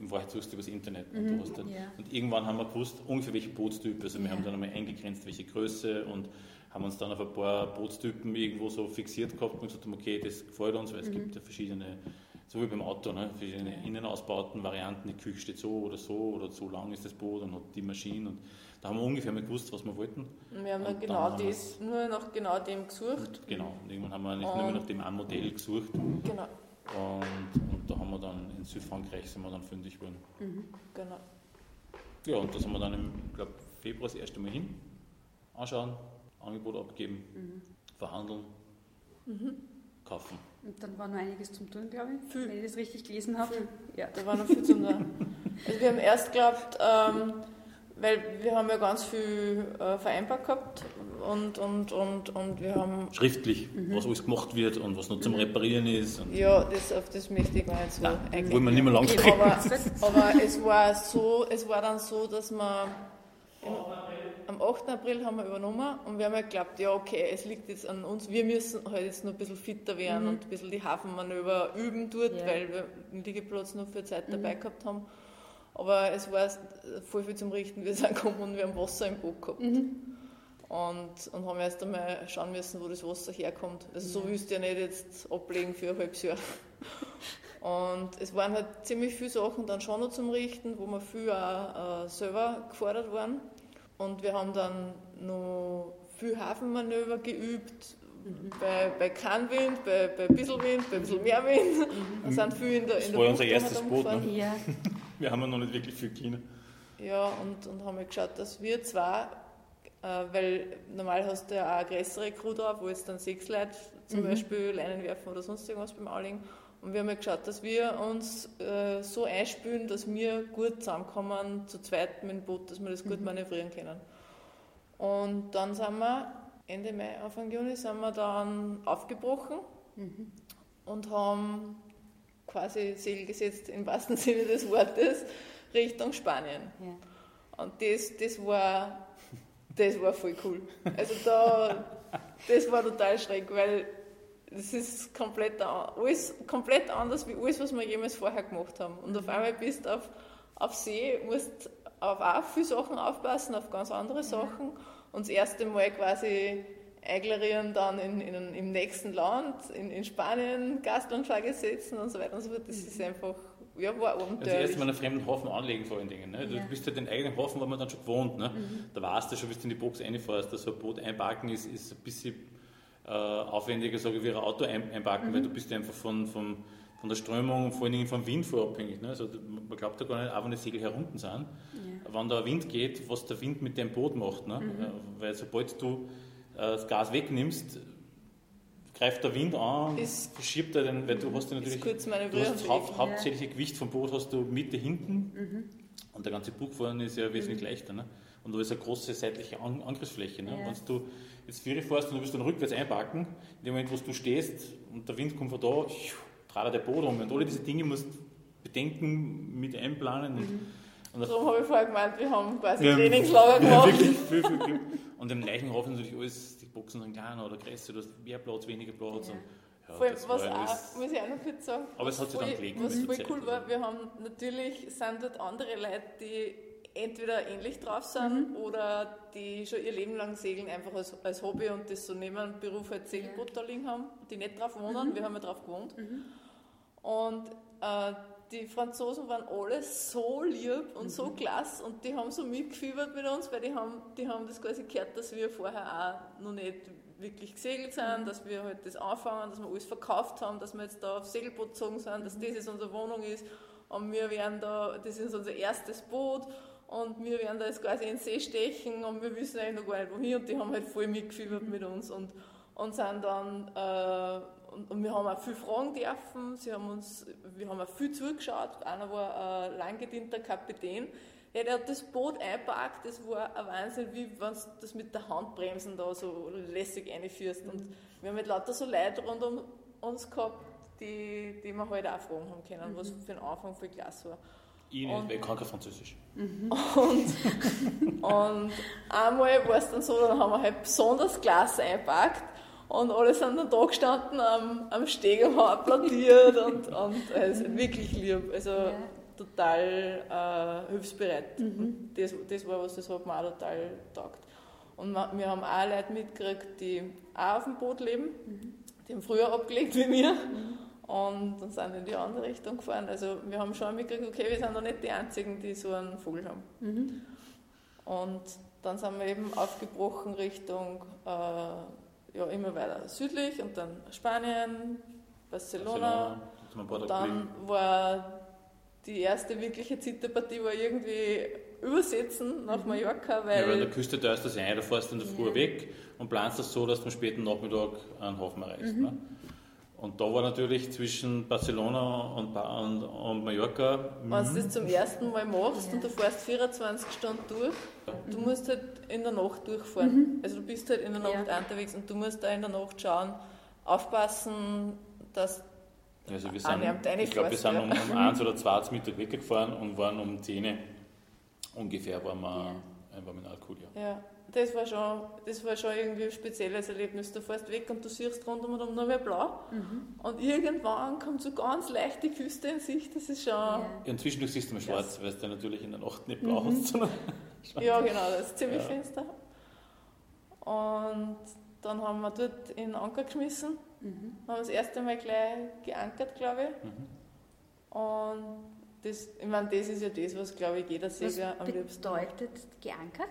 in Wahrheit suchst du über das Internet. Und, mhm, dann, ja. und, irgendwann haben wir gewusst, ungefähr welche Bootstyp. Also wir ja. haben dann einmal eingegrenzt, welche Größe und haben uns dann auf ein paar Bootstypen irgendwo so fixiert gehabt und gesagt, okay, das gefällt uns, weil es mhm. gibt ja verschiedene, so wie beim Auto, ne, verschiedene Innenausbauten, Varianten, die Küche steht so oder so oder so lang ist das Boot und hat die Maschine und da haben wir ungefähr mal gewusst, was wir wollten. Wir haben genau haben das, nur nach genau dem gesucht. Genau, und irgendwann haben wir nicht nur nach dem einen Modell gesucht. Genau. Und, und, da haben wir dann in Südfrankreich sind wir dann fündig geworden. Mhm, genau. Ja, und da sind wir dann im glaub, Februar das erste Mal hin, anschauen, Angebot abgeben, mhm. verhandeln, mhm. kaufen. Und dann war noch einiges zum Tun, glaube ich, viel. wenn ich das richtig gelesen habe. Ja, da war noch viel zum Tun. Also wir haben erst geglaubt, ähm, weil wir haben ja ganz viel äh, vereinbart gehabt und, und, und, und wir haben... Schriftlich, mhm. was alles gemacht wird und was noch zum Reparieren ist. ja, das, auf das möchte ich gar nicht so Nein, eingehen. Wollen wir nicht mehr lang sprechen. Aber, aber es, war so, es war dann so, dass wir... Im, am 8. April haben wir übernommen und wir haben ja geglaubt, ja okay, es liegt jetzt an uns, wir müssen halt jetzt noch ein bisschen fitter werden mhm. und ein bisschen die Hafenmanöver üben dort, ja. weil wir den Liegeplatz noch für Zeit dabei mhm. gehabt haben. Aber es war voll viel zum Richten. Wir sind gekommen und wir haben Wasser im Boot gehabt. Mhm. Und, und haben erst einmal schauen müssen, wo das Wasser herkommt. Also so willst du ja nicht jetzt ablegen für ein halbes Jahr. Und es waren halt ziemlich viele Sachen dann schon noch zum Richten, wo wir viel auch äh, selber gefordert waren. Und wir haben dann noch viel Hafenmanöver geübt, mhm. bei, bei kein Wind, bei, bei ein bisschen Wind, bei ein bisschen mehr Wind. Mhm. Sind viel in der, in das der war unser erstes Boot. Ne? Ja. Wir haben ja noch nicht wirklich viel China. Ja, und, und haben geschaut, dass wir zwar, äh, weil normal hast du ja auch eine größere Crew drauf, wo jetzt dann sechs Leute zum mhm. Beispiel Leinen werfen oder sonst irgendwas beim Auling. Und wir haben ja geschaut, dass wir uns äh, so einspülen, dass wir gut zusammenkommen, zu zweit mit dem Boot, dass wir das gut mhm. manövrieren können. Und dann sind wir Ende Mai, Anfang Juni, sind wir dann aufgebrochen mhm. und haben quasi Segel gesetzt im wahrsten Sinne des Wortes Richtung Spanien. Ja. Und das, das, war, das war voll cool. Also da, das war total schräg, weil das ist komplett, alles komplett anders wie alles, was wir jemals vorher gemacht haben. Und auf einmal bist du auf, auf See, musst auf auch viele Sachen aufpassen, auf ganz andere Sachen. Und das erste Mal quasi einklarieren dann in, in, im nächsten Land, in, in Spanien, Gastlandflagge setzen und so weiter und so fort. Das ist einfach, ja, war abenteuerlich. Also erst mal einen fremden Hafen anlegen vor allen Dingen. Ne? Du ja. bist ja den eigenen Hafen, war man dann schon gewohnt. Ne? Mhm. Da weißt du schon, bis du in die Box reinfährst, dass so ein Boot einparken ist, ist ein bisschen äh, aufwendiger, sage ich, wie ein Auto ein, einparken, mhm. weil du bist einfach von, von, von der Strömung, vor allen Dingen vom Wind vorabhängig. Ne? Also man glaubt ja gar nicht, auch wenn die Segel herunten sind, ja. wenn da Wind geht, was der Wind mit dem Boot macht. Ne? Mhm. Äh, weil sobald du äh, das Gas wegnimmst, greift der Wind an, ist, verschiebt er den, weil du hast ja natürlich du hast das hau hauptsächliche Gewicht vom Boot hast du Mitte hinten mhm. und der ganze Bugfahren ist ja wesentlich mhm. leichter. Ne? Und da ist eine große seitliche An Angriffsfläche. Ne? Ja. Wenn du jetzt Viere fährst und du willst dann rückwärts einpacken, in dem Moment, wo du stehst und der Wind kommt von da, trat der Boot um. Und alle diese Dinge musst du bedenken, mit einplanen. Und, mhm. und Darum habe ich vorher gemeint, wir haben quasi ja, Trainingslager gemacht. Ja, wirklich viel, viel Und im Leichenhof natürlich alles, die Boxen sind kleiner oder größer, du hast mehr Platz, weniger Platz. Ja. Und Ja, Vor allem, was auch, muss ich auch noch kurz sagen, Aber es hat sich dann gelegt was voll cool war, wir haben natürlich, sind dort andere Leute, die entweder ähnlich drauf sind oder die schon ihr Leben lang segeln, einfach als, als Hobby und das so neben dem Beruf halt Segelboot da liegen haben, die nicht drauf wohnen, wir haben ja drauf gewohnt. Und äh, die Franzosen waren alle so lieb und so klasse und die haben so mitgefiebert mit uns, weil die haben, die haben das quasi gehört, dass wir vorher auch noch nicht wirklich gesegelt sind, dass wir halt das anfangen, dass wir alles verkauft haben, dass wir jetzt da auf Segelboot gezogen sind, dass das jetzt unsere Wohnung ist und wir werden da, das ist unser erstes Boot und wir werden da jetzt quasi in den See stechen und wir wissen eigentlich noch gar nicht wohin. Und die haben halt voll mitgefiebert mit uns und, und sind dann äh, und, und wir haben auch viel fragen dürfen, sie haben uns, wir haben auch viel zugeschaut, einer war ein langgedienter Kapitän, ja, der hat das Boot einpackt, das war ein Wahnsinn, wie wenn du das mit der Handbremsen da so lässig reinführst. Und wir haben halt lauter so Leute rund um uns gehabt, die, die wir halt auch fragen haben können, was für den Anfang viel klasse war. Ich nicht, Und- weil ich kann kein Französisch. Und, und einmal war es dann so, dann haben wir halt besonders Glas einpackt und alle sind dann da gestanden am, am Steg und haben applaudiert und, und also wirklich lieb. Also Ja. total äh, hilfsbereit. Und das, das war was, das hat mir auch total taugt. Und wir, haben auch Leute mitgekriegt, die auch auf dem Boot leben. Die haben früher abgelegt wie wir. Und dann sind wir in die andere Richtung gefahren. Also wir haben schon mitgekriegt, okay, wir sind noch nicht die Einzigen, die so einen Vogel haben. Und dann sind wir eben aufgebrochen Richtung, äh, ja, immer weiter südlich und dann Spanien, Barcelona. Paar Und dann war die erste wirkliche Zitterpartie war irgendwie übersetzen nach Mallorca, Ja, weil an weil der Küste da ist das ein, da fährst du in der Früh Ja. weg und planst das so, dass du am späten Nachmittag einen Hafen erreichst. Mhm. Ne? Und da war natürlich zwischen Barcelona und, und, und Mallorca, wenn du das zum ersten Mal machst und du fährst 24 Stunden durch, du musst halt in der Nacht durchfahren. Also du bist halt in der Nacht Ja. unterwegs und du musst da in der Nacht schauen, aufpassen, dass also wir Ah, sind, ich glaube, wir sind um, Forst, um eins oder zwei zum Mittag weggefahren und waren um 10 ungefähr waren wir, ja. waren wir in Alcudia. Ja, das war schon, das war schon irgendwie ein spezielles Erlebnis. Du fährst weg und du siehst rund um und um nur mehr blau. Und irgendwann kommt so ganz leicht die Küste in Sicht. Das ist schon. Ja, Ja. Ja, und zwischendurch siehst du mal schwarz, weil es dann natürlich in der Nacht nicht blau hast, sondern genau, das ist ziemlich Ja. finster. Und dann haben wir dort in den Anker geschmissen. Mhm. Haben das erste Mal gleich geankert, glaube ich. Mhm. Und das, ich meine, das ist ja das, was, glaube ich, jeder Was Segler am liebsten macht. bedeutet geankert?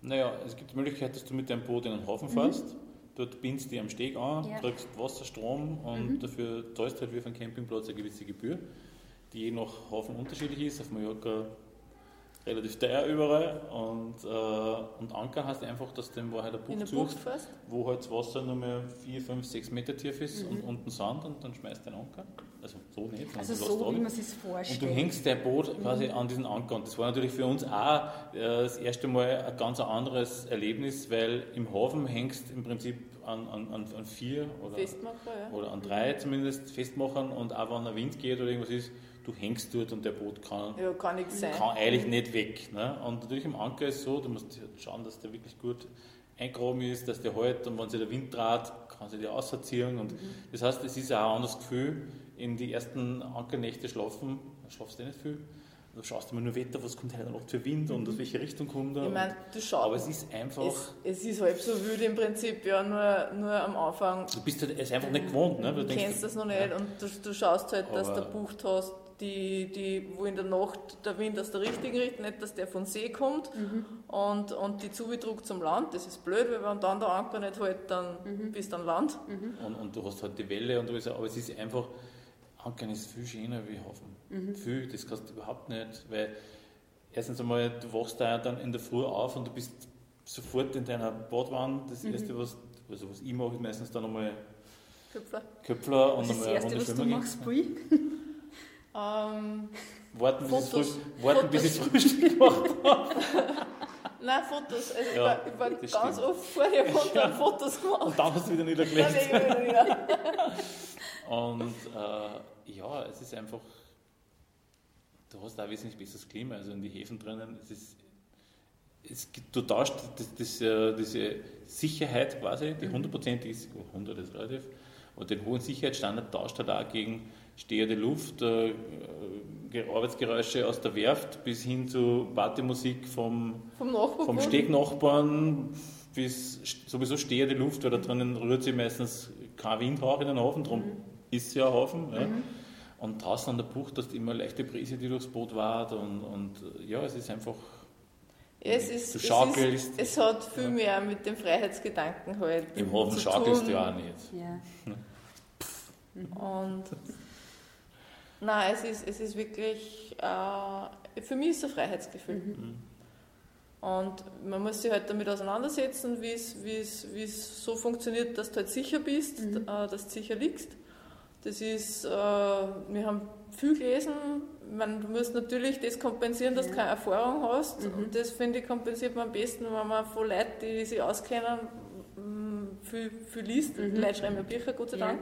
Naja, es gibt die Möglichkeit, dass du mit deinem Boot in den Hafen fährst. Dort bindst du dich am Steg an, Ja. kriegst Wasser, Strom und dafür zahlst du halt wie auf einem Campingplatz eine gewisse Gebühr, die je nach Hafen unterschiedlich ist. Auf Mallorca relativ teuer überall. Und, äh, und Anker heißt einfach, dass du in Wahrheit In Bucht der Bucht suchst, fährst. wo halt das Wasser nur mehr 4, 5, 6 Meter tief ist und unten Sand und dann schmeißt du den Anker. Also so nicht, Also so, wie man sich vorstellt. Und du hängst dein Boot quasi an diesen Anker. Und das war natürlich für uns auch äh, das erste Mal ein ganz anderes Erlebnis, weil im Hafen hängst im Prinzip an, an, an, vier oder, ja. oder an drei zumindest festmachen und auch wenn der Wind geht oder irgendwas ist, du hängst dort und der Boot kann, Ja, kann kann eigentlich nicht weg. Ne? Und natürlich im Anker ist es so, du musst halt schauen, dass der wirklich gut eingraben ist, dass der hält und wenn sich der Wind dreht, kann sich der ausziehen. Und das heißt, es ist auch ein anderes Gefühl, in die ersten Ankernächte schlafen, da schlafst du nicht viel. Du schaust immer nur Wetter, was kommt heute Nacht für Wind und aus welche Richtung kommt er. Ich meine, du schaust. Aber es ist einfach, Es, es ist halb so wild im Prinzip, ja, nur, nur am Anfang. du bist halt, es einfach nicht gewohnt. Ne? Du denkst, kennst das noch nicht und du, du schaust halt, dass du Bucht hast, die, die, wo in der Nacht der Wind aus der richtigen Richtung, nicht, dass der von See kommt und, und die Zubedruckt zum Land. Das ist blöd, weil wenn dann der Anker nicht hält, dann bist du an Land. Und, und du hast halt die Welle und alles, aber es ist einfach, Ankern ist viel schöner wie Hafen. Viel, das kannst du überhaupt nicht, weil erstens einmal, du wachst da dann in der Früh auf und du bist sofort in deiner Badwanne. Das erste, was, also was ich mache, ist meistens dann einmal Köpfler. Köpfler und Das ist das einmal Erste, eine was du machst. Ähm, Warten, bis ich Fotos. Früh- warten, bis ich. Frühstück gemacht habe. nein, Fotos. Also ich Ja, war, ich war ganz stimmt. oft vor dir und dann Fotos gemacht. Und dann hast du wieder Dann niedergelegt. ich wieder. Und äh, ja, es ist einfach, du hast auch wesentlich besseres Klima, also in die Häfen drinnen. Es ist, es du tauschst das, das, äh, diese Sicherheit quasi, die hundertprozentig ist, oh, 100 ist relativ, Und den hohen Sicherheitsstandard tauscht halt auch gegen stehende Luft, äh, Arbeitsgeräusche aus der Werft bis hin zu Partymusik vom, Vom Nachbarn. vom Stegnachbarn bis sowieso stehende Luft, weil da drinnen rührt sich meistens kein Windhauch in den Hafen, darum ist es ja ein Hafen. Ja. Und draußen an der Bucht hast du immer eine leichte Brise, die durchs Boot wart und, und ja, es ist einfach Ja, es, ist, Du es, schaukelst. ist, es hat viel mehr mit dem Freiheitsgedanken halt im Hafen zu schaukelst tun. du ja auch nicht. Ja. Und nein, es ist, es ist wirklich, äh, für mich ist es ein Freiheitsgefühl. Mhm. Und man muss sich halt damit auseinandersetzen, wie es, so funktioniert, dass du halt sicher bist, Mhm. äh, dass du sicher liegst. Das ist, äh, wir haben viel gelesen, man, du musst natürlich das kompensieren, dass du Ja. keine Erfahrung hast. Mhm. Und das finde ich kompensiert man am besten, wenn man von Leuten, die sich auskennen, viel, viel liest. Mhm. Leute schreiben ja Bücher, Gott sei Ja.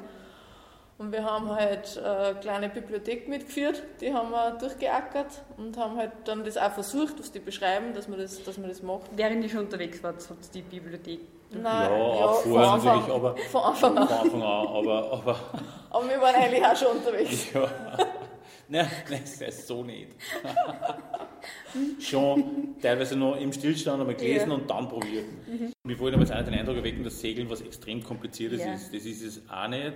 Und wir haben halt eine kleine Bibliothek mitgeführt, die haben wir durchgeackert und haben halt dann das auch versucht, was die beschreiben, dass man das, dass man das macht. Während ich schon unterwegs war, hat es die Bibliothek. Nein, ja, auch von vorher Anfang- natürlich, aber Von Anfang an. von Anfang an, aber, aber Aber wir waren eigentlich auch schon unterwegs. ja. Nein, nein, das ist so nicht. Schon teilweise noch im Stillstand einmal gelesen Ja. und dann probiert. Wir wollen aber jetzt auch nicht den Eindruck erwecken, dass Segeln was extrem Kompliziertes Ja. ist. Das ist es auch nicht,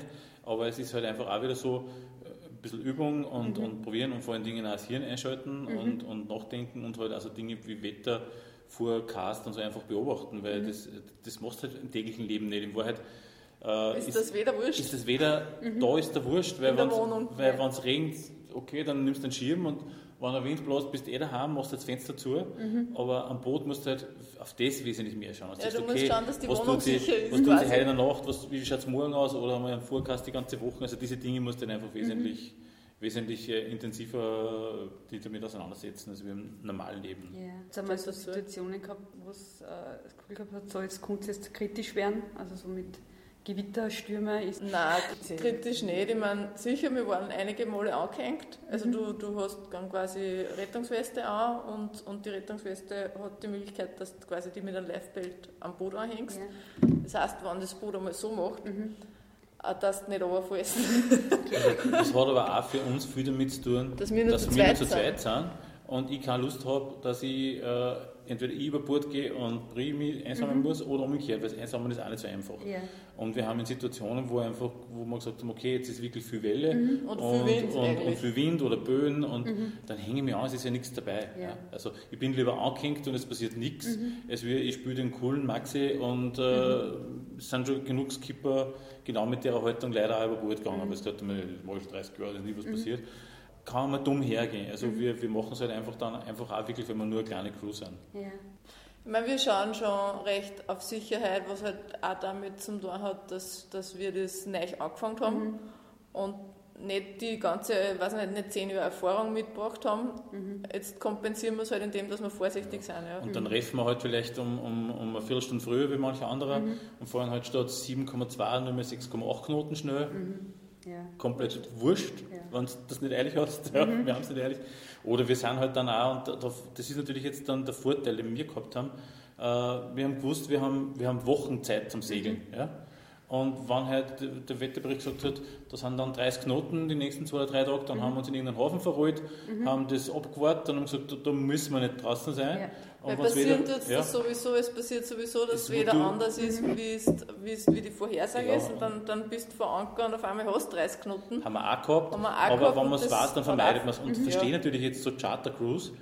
aber es ist halt einfach auch wieder so äh, ein bisschen Übung und, und probieren und vor allen Dingen auch das Hirn einschalten und, und nachdenken und halt also Dinge wie Wetter, Forecast und so einfach beobachten, weil das, das machst du halt im täglichen Leben nicht. In Wahrheit äh, Ist das weder wurscht? ist das weder, da ist der Wurscht, weil wenn wenn's regnet, okay, dann nimmst du den Schirm und wenn der Wind bläst, bist du eh daheim, machst das Fenster zu, aber am Boot musst du halt auf das wesentlich mehr schauen. Mhm. Ja, du musst schauen, dass die Wohnung sie, sicher ist, Was tut sie heute in der Nacht, was, wie schaut es morgen aus oder haben wir einen Forecast die ganze Woche, also diese Dinge musst du dann Mhm. einfach wesentlich, wesentlich äh, intensiver die damit auseinandersetzen, als wir im normalen Leben. Ja. Jetzt haben wir so. Situationen gehabt, wo es äh, das Gefühl gehabt hat, so jetzt könnte es jetzt kritisch werden, also so mit Gewitter, Stürme ist. Nein, kritisch nicht. Ich meine, sicher, wir waren einige Male angehängt. Also Mhm. du, du hast dann quasi Rettungsweste an und, und die Rettungsweste hat die Möglichkeit, dass du quasi die mit einem Lifebelt am Boot anhängst. Ja. Das heißt, wenn das Boot einmal so macht, Mhm. dass du nicht runterfällst. Das hat aber auch für uns viel damit zu tun, Dass wir nur zu wir zweit zu sind. zweit sind und ich keine Lust habe, dass ich äh, entweder ich über Bord gehe und Brie mich einsammeln muss oder umgekehrt, weil das Einsammeln ist auch nicht so einfach. Ja. Und wir haben in Situationen, wo einfach, wo wir gesagt haben, okay, jetzt ist wirklich viel Welle Und viel Wind und, und viel Wind oder Böen und dann hänge ich mich an, es ist ja nichts dabei. Ja. Ja. Also ich bin lieber angehängt und es passiert nichts, als wie ich spiele den coolen Maxi und äh, es sind schon genug Skipper genau mit der Haltung leider auch über Bord gegangen, aber es hat mir schon 30 Jahre, ist nie was passiert. Kann man dumm hergehen. Also wir, wir machen es halt einfach dann einfach auch wirklich, wenn wir nur eine kleine Crew sind. Ja. Ich meine, wir schauen schon recht auf Sicherheit, was halt auch damit zu tun hat, dass, dass wir das neu angefangen haben Mhm. und nicht die ganze, weiß nicht, nicht zehn Jahre Erfahrung mitgebracht haben. Mhm. Jetzt kompensieren wir es halt indem, dass wir vorsichtig sind. Ja. Und dann reffen wir halt vielleicht um, um, um eine Viertelstunde früher wie manche andere und fahren halt statt 7,2 nur mehr 6,8 Knoten schnell. Ja. Komplett wurscht, Ja. wenn du das nicht ehrlich hast. Ja, Wir haben es nicht ehrlich. Oder wir sind halt dann auch, und da- das ist natürlich jetzt dann der Vorteil, den wir gehabt haben. Äh, wir haben gewusst, wir haben, wir haben Wochen Zeit zum Segeln. Ja? Und wenn halt der- Wetterbericht gesagt hat, da sind dann 30 Knoten die nächsten zwei oder drei Tage, dann haben wir uns in irgendeinen Hafen verrollt, haben das abgewartet und haben gesagt, da, da müssen wir nicht draußen sein. Ja. Weil passieren wieder- tut ja. das sowieso, es passiert sowieso, dass Es du- anders ist, wie, es, wie, es, wie die Vorhersage Ja. ist und dann, dann bist du vor Anker und auf einmal hast du 30 Knoten. Haben wir auch gehabt, wir auch aber gehabt wenn man es weiß, dann vermeidet man es. Und Mhm. verstehe Ja. natürlich jetzt so Charter Cruise,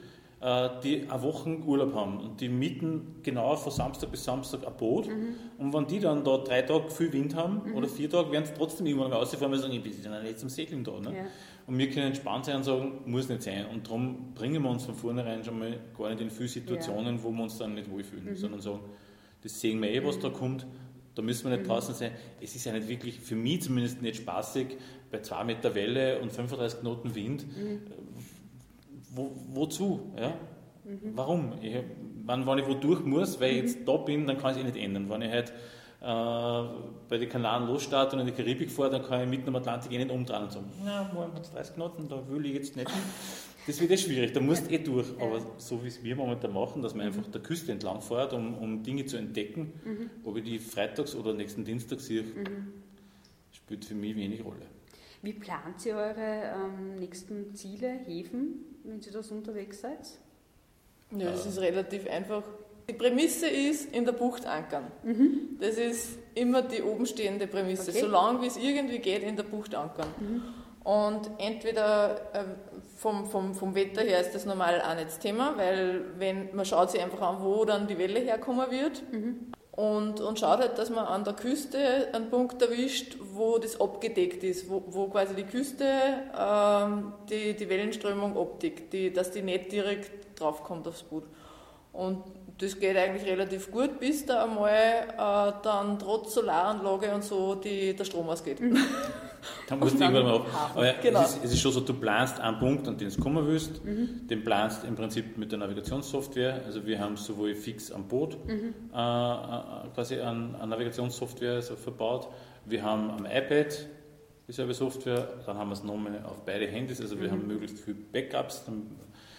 die eine Woche Urlaub haben und die mieten genau von Samstag bis Samstag ein Boot. Mhm. Und wenn die dann da drei Tage viel Wind haben oder vier Tage, werden sie trotzdem irgendwann rausfahren, sie sagen, ich bin ja nicht zum Segeln da. Ne? Ja. Und wir können entspannt sein und sagen, muss nicht sein. Und darum bringen wir uns von vornherein schon mal gar nicht in viele Situationen, wo wir uns dann nicht wohlfühlen, sondern sagen, das sehen wir eh, was da kommt. Da müssen wir nicht draußen sein. Es ist ja nicht wirklich, für mich zumindest nicht spaßig, bei 2 Meter Welle und 35 Knoten Wind. Wo, wozu? Ja? Warum? Ich, wenn, wenn ich wo durch muss, weil ich jetzt da bin, dann kann ich es eh nicht ändern. Wenn ich halt äh, bei den Kanaren losstarte und in die Karibik fahre, dann kann ich mitten am Atlantik eh nicht umdrehen und sagen, na, morgen hat es 30 Knoten, da will ich jetzt nicht hin. Das wird eh schwierig, da musst du eh durch. Aber so wie es wir momentan machen, dass man einfach der Küste entlang fährt, um, um Dinge zu entdecken, ob ich die freitags oder nächsten Dienstag sehe, spielt für mich wenig Rolle. Wie plant ihr eure ähm, nächsten Ziele, Häfen, wenn ihr das unterwegs seid? Ja, das ist relativ einfach. Die Prämisse ist in der Bucht ankern. Mhm. Das ist immer die obenstehende Prämisse. Okay. Solange wie es irgendwie geht, in der Bucht ankern. Mhm. Und entweder äh, vom, vom, vom Wetter her ist das normal auch nicht das Thema, weil wenn man schaut sich einfach an, wo dann die Welle herkommen wird Mhm. Und, und schaut halt, dass man an der Küste einen Punkt erwischt, wo das abgedeckt ist, wo, wo quasi die Küste ähm, die, die Wellenströmung abdeckt, die, dass die nicht direkt draufkommt aufs Boot. Und das geht eigentlich relativ gut, bis da einmal äh, dann trotz Solaranlage und so die, der Strom ausgeht. Da musst du irgendwann mal auf. Aber Genau. es, ist, es ist schon so, du planst einen Punkt, an den du kommen willst. Den planst im Prinzip mit der Navigationssoftware. Also wir haben sowohl fix am Boot äh, äh, quasi an, an Navigationssoftware also verbaut. Wir haben am iPad dieselbe Software. Dann haben wir es nochmal auf beide Handys. Also wir haben möglichst viele Backups. Dann,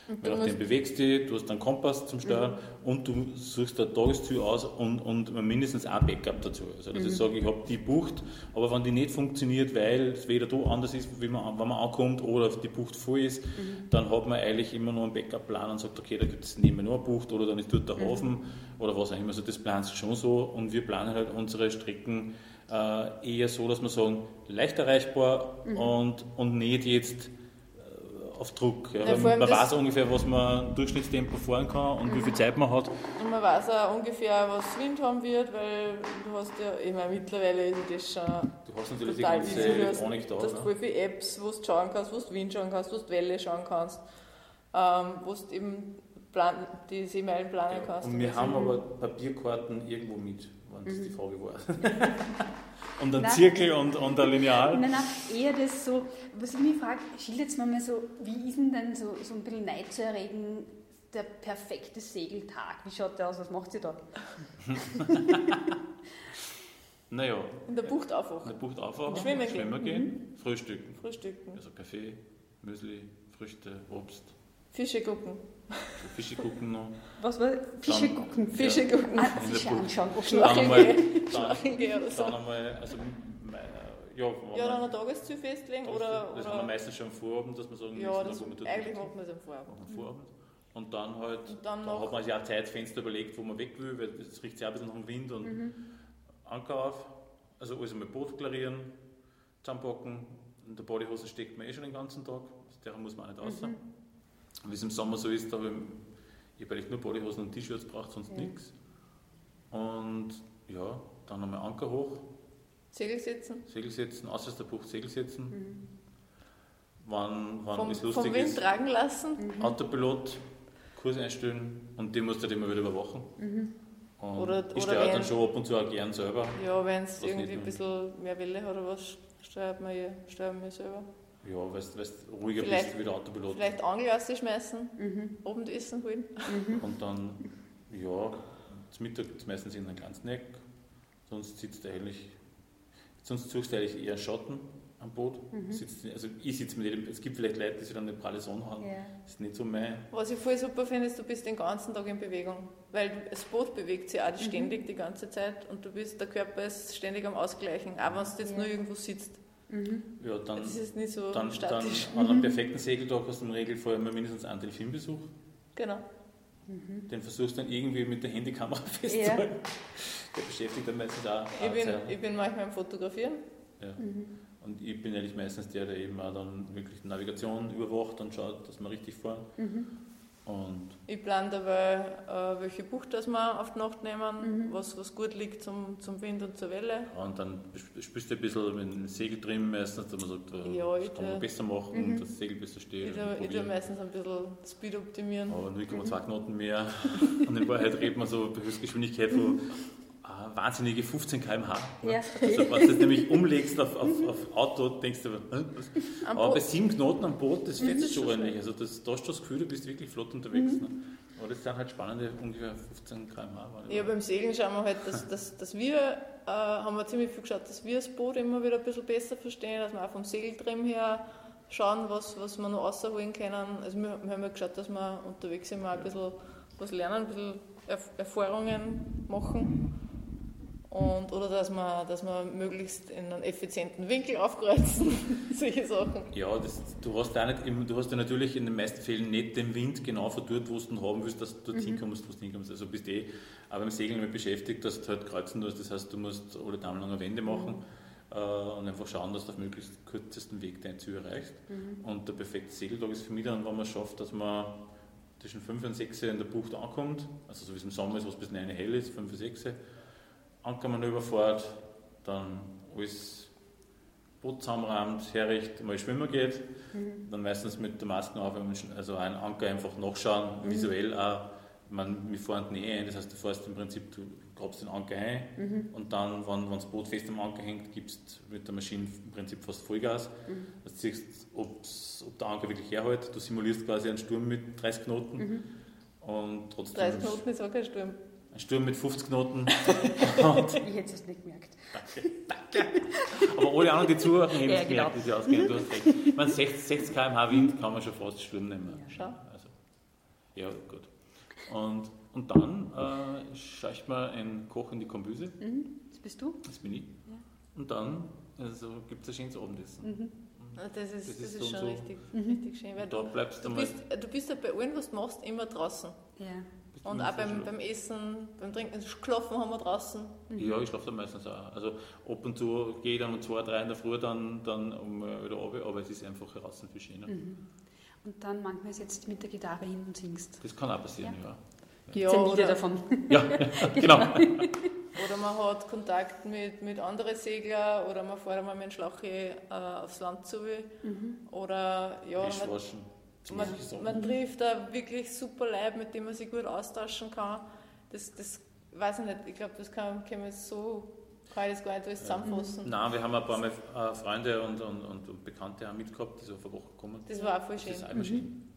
Und du nachdem bewegst du dich, du hast einen Kompass zum Steuern und du suchst da Tagesziel aus und, und mindestens ein Backup dazu. Also dass ich sage, ich habe die Bucht, aber wenn die nicht funktioniert, weil es weder da anders ist, wie man, wenn man ankommt oder die Bucht voll ist, dann hat man eigentlich immer noch einen Backup-Plan und sagt, okay, da gibt es nehmen wir noch eine Bucht oder dann ist dort der Hafen oder was auch immer. Also das planst du schon so und wir planen halt unsere Strecken äh, eher so, dass wir sagen, leicht erreichbar und, und nicht jetzt auf Druck. Ja, Ja, man weiß ungefähr, was man Durchschnittstempo fahren kann und wie viel Zeit man hat. Und man weiß auch ungefähr, was Wind haben wird, weil du hast ja, ich meine, mittlerweile ist das schon Du hast natürlich die total ganze. Du hast, Elektronik da. du hast ne? viele Apps, wo du schauen kannst, wo du Wind schauen kannst, wo du Welle schauen kannst, ähm, wo du eben plan die Seemeilen planen kannst. Und wir das. haben aber Papierkarten irgendwo mit, wenn das die Frage war. und ein Nein. Zirkel und, und ein Lineal. Nein, nein, eher das so, was ich mich frage, schildert mir mal so, wie ist denn dann so, so ein bisschen Neid zu erregen, der perfekte Segeltag? Wie schaut der aus? Was macht sie da? Naja, In der Bucht in aufwachen, der Bucht aufwachen, Schwimmen gehen. schwimmen gehen, frühstücken. frühstücken, Also Kaffee, Müsli, Früchte, Obst, Fische gucken. Fische gucken noch. Was war Fische Dann- gucken? Fische gucken. Ah, Fische anschauen. Dann Schnorcheln einmal, gehen. dann, oder so. dann einmal, also, me- ja, Ja, dann man- ein Tagesziel festlegen das, oder. das haben wir oder meistens schon am Vorabend, dass wir sagen, ja, nächsten das, Tag, eigentlich macht man es am Vorabend. am Vorabend. Und dann halt, Und dann da noch- hat man sich auch Zeitfenster überlegt, wo man weg will, weil es riecht sich auch ein bisschen nach dem Wind und Mhm. Anker auf. Also alles einmal Boot klarieren, zusammenpacken. In der Bodyhose steckt man eh schon den ganzen Tag. Aus der muss man auch nicht raus. Mhm. Wie es im Sommer so ist, habe ich, ich habe eigentlich nur Bodyhosen und T-Shirts braucht, sonst Ja. nichts. Und ja, dann einmal Anker hoch, Segel setzen. Segel setzen, außer der Bucht Segel setzen. Mhm. Wann, wann Vom, vom lustig Wind ist. tragen lassen. Autopilot, Kurs einstellen und den musst du halt immer wieder überwachen. Und Oder- ich steuere dann schon ab und zu auch gern selber. Ja, wenn es irgendwie ein bisschen mehr Welle hat oder was, steuert man ja, steuert man selber. Ja, weil du ruhiger Vielleicht- bist wie der Autopilot. Vielleicht Angel schmeißen, Mhm. Abendessen holen. Und dann, ja, zum Mittag ist meistens in einem kleinen Snack. Sonst sitzt du eigentlich, sonst suchst du eigentlich eher Schatten am Boot. Sitzt, also ich sitze mit jedem, es gibt vielleicht Leute, die sich dann eine pralle Sonne haben. Ja. Das ist nicht so mein. Was ich voll super finde, ist, du bist den ganzen Tag in Bewegung. Weil das Boot bewegt sich auch ständig die ganze Zeit und du bist, der Körper ist ständig am Ausgleichen, auch wenn du jetzt Ja. nur irgendwo sitzt. Mhm. Ja, dann, Das ist nicht so dann, dann statisch. an einem perfekten Segeltag hast du im Regelfall immer mindestens einen Delfinbesuch. Genau. Den versuchst du dann irgendwie mit der Handykamera festzuhalten. Der beschäftigt dann meistens auch. Ich bin, Zeit. ich bin manchmal am Fotografieren. Ja. Und ich bin eigentlich meistens der, der eben auch dann wirklich die Navigation überwacht und schaut, dass wir richtig fahren. Mhm. Und Ich plane dabei, äh, welche Bucht das wir auf die Nacht nehmen, was, was gut liegt zum, zum Wind und zur Welle. Und dann sp- spielst du ein bisschen mit dem Segel drin meistens, dass man sagt, äh, Ja, das ich kann man besser machen, Mhm. das Segel besser steht. Ich tue, meistens ein bisschen Speed optimieren. Aber 0,2 Knoten mehr. und in Wahrheit redet man so bei Höchstgeschwindigkeit von ah, wahnsinnige 15 km/h. Ja, Also, wenn du das nämlich umlegst auf, auf, auf Auto, denkst du, was? Aber bei 7 Knoten am Boot, das Mhm, das ist schon ordentlich. Also das, da hast du das Gefühl, du bist wirklich flott unterwegs. Ne? Aber das sind halt spannende ungefähr 15 km/h. Ja, beim Segeln schauen wir halt, dass, dass, dass wir, äh, haben wir ziemlich viel geschaut, dass wir das Boot immer wieder ein bisschen besser verstehen, dass wir auch vom Segeltrim her schauen, was, was wir noch rausholen können. Also wir, wir haben ja geschaut, dass wir unterwegs immer ein bisschen was lernen, ein bisschen Erf Erfahrungen machen. Und, oder dass man, dass man möglichst in einen effizienten Winkel aufkreuzen, solche Sachen. Ja, das, du, hast auch nicht, du hast ja natürlich in den meisten Fällen nicht den Wind genau von dort, wo du haben willst, dass du dort mhm. hinkommst, wo du hinkommst. Also bist eh auch beim Segeln damit beschäftigt, dass du halt kreuzen musst. Das heißt, du musst alle Daumenlange Wände machen. Mhm äh, und einfach schauen, dass du auf möglichst kürzesten Weg dein Ziel erreichst. Mhm. Und der perfekte Segeltag ist für mich dann, wenn man es schafft, dass man zwischen 5 und 6 in der Bucht ankommt, also so wie es im Sommer ist, wo es bis 9 hell ist, 5 und 6, Ankermanöver fährt, dann alles Boot zusammenräumt, herricht, mal schwimmen geht, mhm. dann meistens mit der Maske auf, also einen Anker einfach nachschauen, mhm. visuell auch, man, wir fahren die Nähe ein, das heißt, du fährst im Prinzip, du grabst den Anker ein mhm. und dann, wenn, wenn das Boot fest am Anker hängt, gibst du mit der Maschine im Prinzip fast Vollgas. Mhm. Du siehst, ob der Anker wirklich herhält. Du simulierst quasi einen Sturm mit 30 Knoten mhm. und trotzdem. 30 Knoten ist auch kein Sturm. Ein Sturm mit 50 Knoten. ich hätte es nicht gemerkt. Danke, danke. Aber alle anderen, die zuhören, haben es gemerkt, das ist ja ausgehend. Du hast recht. Ich meine, 60, 60 km/h Wind kann man schon fast Sturm nehmen. Ja, schau. Also, ja, gut. Und und dann äh, scheucht man ein Koch in die Kombüse. Mhm. Das bist du? Das bin ich. Ja. Und dann also, gibt es ein schönes Abendessen. Mhm. Das ist, das ist, das ist schon so richtig, mhm. richtig schön. Weil du, du, bist, du bist ja bei allem, was du machst, immer draußen. Ja. Und auch beim, beim, Essen, beim Trinken, Schlafen haben wir draußen. Mhm. Ja, ich schlafe dann meistens auch. Also ab und zu gehe ich dann um zwei, drei in der Früh dann, dann um äh, wieder runter, aber es ist einfach draußen viel schöner. Mhm. Und dann manchmal setzt du mit der Gitarre hin und singst. Das kann auch passieren, ja. ja. Ja, oder, davon. Ja, genau. oder man hat Kontakt mit, mit anderen Seglern oder man fährt einmal mit dem Schlauch äh, aufs Land zu. Mhm. Oder ja, man, man, man, trifft da wirklich super Leute, mit denen man sich gut austauschen kann. Das, das weiß ich nicht, ich glaube, das kann, kann man so kann ich das gar nicht alles zusammenfassen. Ja. Nein, wir haben ein paar Mal äh, Freunde und, und, und Bekannte auch mitgehabt, die so vor Wochen kommen. Das war auch voll schön. Das ist auch mhm.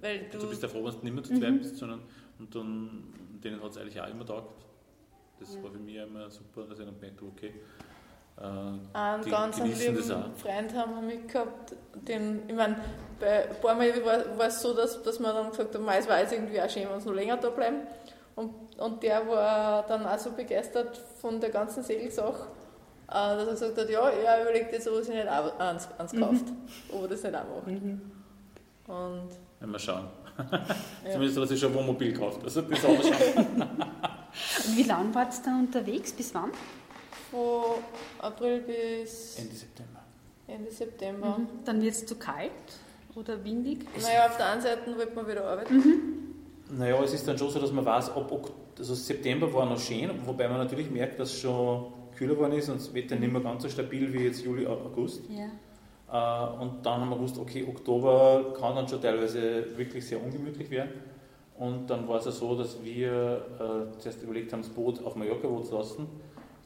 Weil du, du bist ja froh, wenn du nicht mehr zu zweit mhm. bist, sondern und dann, denen hat es eigentlich auch immer taugt. Das ja. war für mich immer super, dass ich dann gemerkt okay. Äh, einen die ganz lieben Freund haben wir mitgehabt, den, ich meine, bei ein paar Mal war, war es so, dass, dass man dann gesagt hat, es war jetzt irgendwie auch schön, wenn wir noch länger da bleiben. Und, und der war dann auch so begeistert von der ganzen Segelsache, äh, dass er gesagt hat, ja, er überlegt jetzt, ob er sich nicht auch eins, eins mhm. kauft, ob er das nicht auch macht. Mhm. Und wenn wir schauen. Ja. Zumindest hat sich schon ein Wohnmobil gekauft. Also das auch schauen. Wie lange wart ihr da unterwegs? Bis wann? Von April bis Ende September. Ende September. Mhm. Dann wird es zu kalt oder windig? Naja, auf der einen Seite wollte man wieder arbeiten. Mhm. Naja, es ist dann schon so, dass man weiß, ob also September war noch schön, wobei man natürlich merkt, dass es schon kühler geworden ist und das Wetter nicht mehr ganz so stabil wie jetzt Juli, August. Ja. Äh, und dann haben wir gewusst, okay, Oktober kann dann schon teilweise wirklich sehr ungemütlich werden. Und dann war es ja so, dass wir äh, zuerst überlegt haben, das Boot auf Mallorca zu lassen.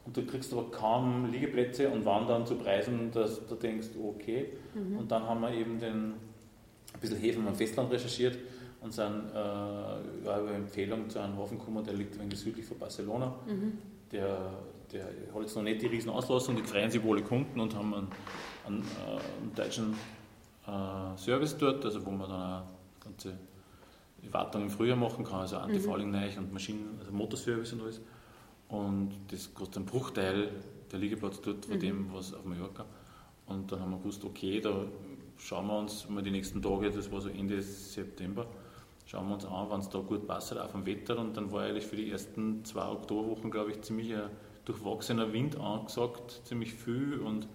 Und du kriegst aber kaum Liegeplätze und waren dann zu Preisen, dass du denkst, okay. Mhm. Und dann haben wir eben den, ein bisschen Häfen am Festland recherchiert und sind äh, ja, über Empfehlung zu einem Hafen gekommen, der liegt ein wenig südlich von Barcelona. Mhm. Der, der hat jetzt noch nicht die riesen Auslassung, die freuen sich wohl Kunden und haben einen einen, äh, einen deutschen äh, Service dort, also wo man dann eine ganze Wartung im Frühjahr machen kann, also Antifouling mhm. und Maschinen, also Motorservice und alles. Und das kostet einen Bruchteil der Liegeplatz dort von mhm. dem, was auf Mallorca. Und dann haben wir gewusst, okay, da schauen wir uns mal die nächsten Tage, das war so Ende September, schauen wir uns an, wenn es da gut passt, auch vom Wetter. Und dann war eigentlich für die ersten zwei Oktoberwochen, glaube ich, ziemlich ein durchwachsener Wind angesagt, ziemlich viel und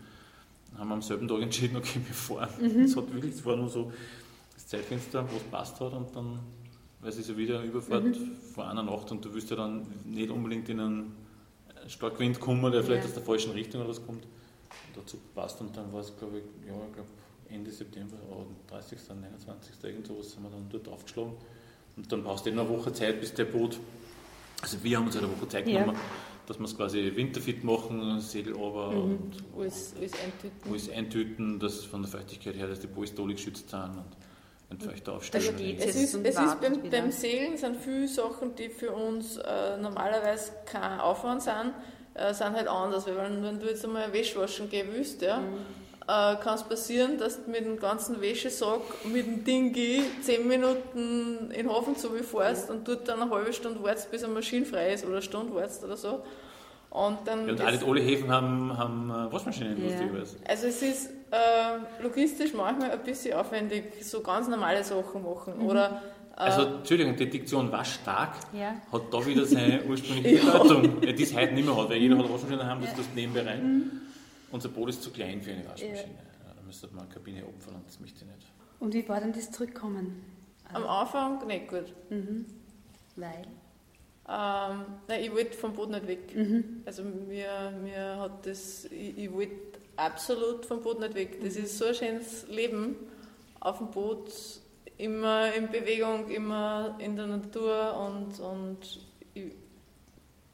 haben wir am selben Tag entschieden, okay, wir fahren. Mhm. Es hat wirklich, es war nur so das Zeitfenster, wo es passt hat und dann, weil es ist ja wieder eine Überfahrt mhm. vor einer Nacht und du willst ja dann nicht unbedingt in einen Starkwind kommen, der vielleicht ja. aus der falschen Richtung oder was kommt. Und dazu passt und dann war es, glaube ich, ja, ich glaube Ende September, 30., 29. irgend sowas sind wir dann dort aufgeschlagen. Und dann brauchst du eh eine Woche Zeit, bis der Boot, also wir haben uns eine Woche Zeit genommen, ja dass wir es quasi winterfit machen, Segel runter mhm. und alles, alles eintüten. alles eintüten, dass von der Feuchtigkeit her, dass die Polstole geschützt sind und entfeuchter aufstellen. Es ist, es ist beim, beim, Segeln sind viele Sachen, die für uns äh, normalerweise kein Aufwand sind, äh, sind halt anders. Weil wenn, wenn du jetzt einmal Wäsche waschen gehen willst, ja, mhm äh, kann es passieren, dass du mit dem ganzen Wäschesack mit dem Dingi zehn Minuten in den Hafen zu fährst und dort dann eine halbe Stunde wartest, bis eine Maschine frei ist oder eine Stunde wartest oder so. Und, dann ja, und alle, alle Häfen haben, haben äh, Waschmaschinen, Ja. lustigerweise. Also es ist äh, logistisch manchmal ein bisschen aufwendig, so ganz normale Sachen machen. Oder äh, Also, Entschuldigung, die Diktion Waschtag Ja. hat da wieder seine ursprüngliche Bedeutung, ja. die es heute nicht mehr hat, weil jeder hat eine Waschmaschine daheim, das tust nebenbei rein. Unser Boot ist zu klein für eine Waschmaschine. Ja. Da müsste man eine Kabine opfern und das möchte ich nicht. Und wie war denn das Zurückkommen? am Anfang nicht gut. Weil? Ähm, nein, ich wollte vom Boot nicht weg. Mhm. Also mir, mir hat das, ich, ich wollte absolut vom Boot nicht weg. Das ist so ein schönes Leben auf dem Boot, immer in Bewegung, immer in der Natur und, und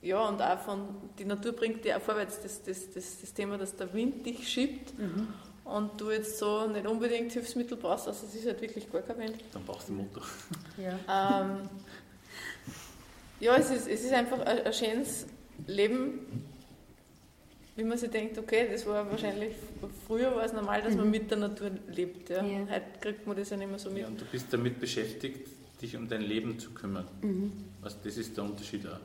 ja, und auch von, die Natur bringt dich auch vorwärts. Das, das, das, das Thema, dass der Wind dich schiebt Mhm. und du jetzt so nicht unbedingt Hilfsmittel brauchst, also es ist halt wirklich gar kein Wind. Dann brauchst du den Motor. Ja. Ähm, ja, es ist, es ist einfach ein, ein schönes Leben, wie man sich denkt, okay, das war wahrscheinlich, früher war es normal, dass man mit der Natur lebt. Ja. Ja. Heute kriegt man das ja nicht mehr so mit. Ja, und du bist damit beschäftigt, dich um dein Leben zu kümmern. Also das ist der Unterschied auch.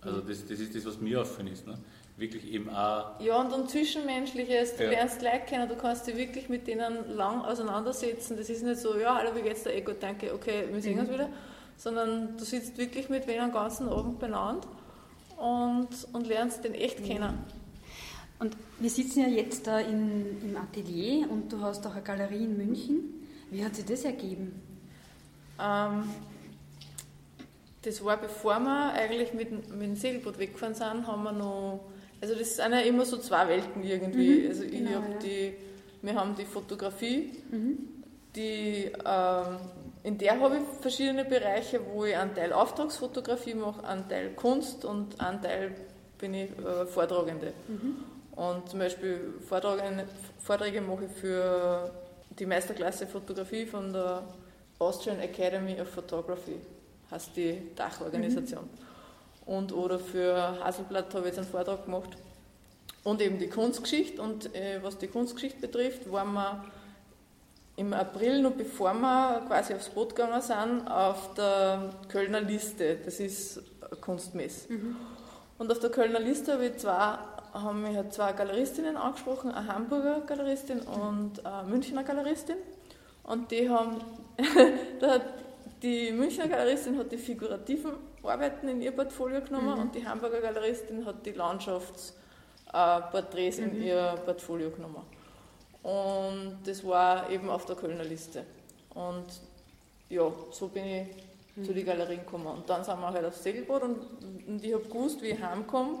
Also das, das ist das, was mir aufgefallen ist. Ne? Wirklich eben auch, Ja, und um Zwischenmenschliches, du Ja. lernst Leute kennen, du kannst dich wirklich mit denen lang auseinandersetzen. Das ist nicht so, ja, hallo, wie geht's dir? Eh gut, danke, okay, wir sehen uns wieder. Sondern du sitzt wirklich mit wen den ganzen Abend benannt und, und lernst den echt kennen. Und wir sitzen ja jetzt da in, im Atelier und du hast auch eine Galerie in München. Wie hat sich das ergeben? Ähm, das war bevor wir eigentlich mit, dem- mit dem Segelboot weggefahren sind, haben wir noch, also das sind ja immer so zwei Welten irgendwie. Mhm, also ich genau, hab ja. die, wir haben die Fotografie, Mhm. die, ähm, in der habe ich verschiedene Bereiche, wo ich einen Teil Auftragsfotografie mache, einen Teil Kunst und einen Teil bin ich äh, Vortragende. Mhm. Und zum Beispiel Vorträge, Vorträge mache ich für die Meisterklasse Fotografie von der Austrian Academy of Photography, heißt die Dachorganisation. Und oder für Haselblatt habe ich jetzt einen Vortrag gemacht. Und eben die Kunstgeschichte. Und äh, was die Kunstgeschichte betrifft, waren wir im April, noch bevor wir quasi aufs Boot gegangen sind, auf der Kölner Liste. Das ist eine Kunstmesse. Und auf der Kölner Liste habe ich zwei, haben mich halt zwei Galeristinnen angesprochen, eine Hamburger Galeristin und eine Münchner Galeristin. Und die haben, die Münchner Galeristin hat die figurativen Arbeiten in ihr Portfolio genommen und die Hamburger Galeristin hat die Landschaftsporträts in ihr Portfolio genommen. Und das war eben auf der Kölner Liste. Und ja, so bin ich zu den Galerien gekommen. Und dann sind wir halt aufs Segelboot und, und ich habe gewusst, wie ich heimkomme,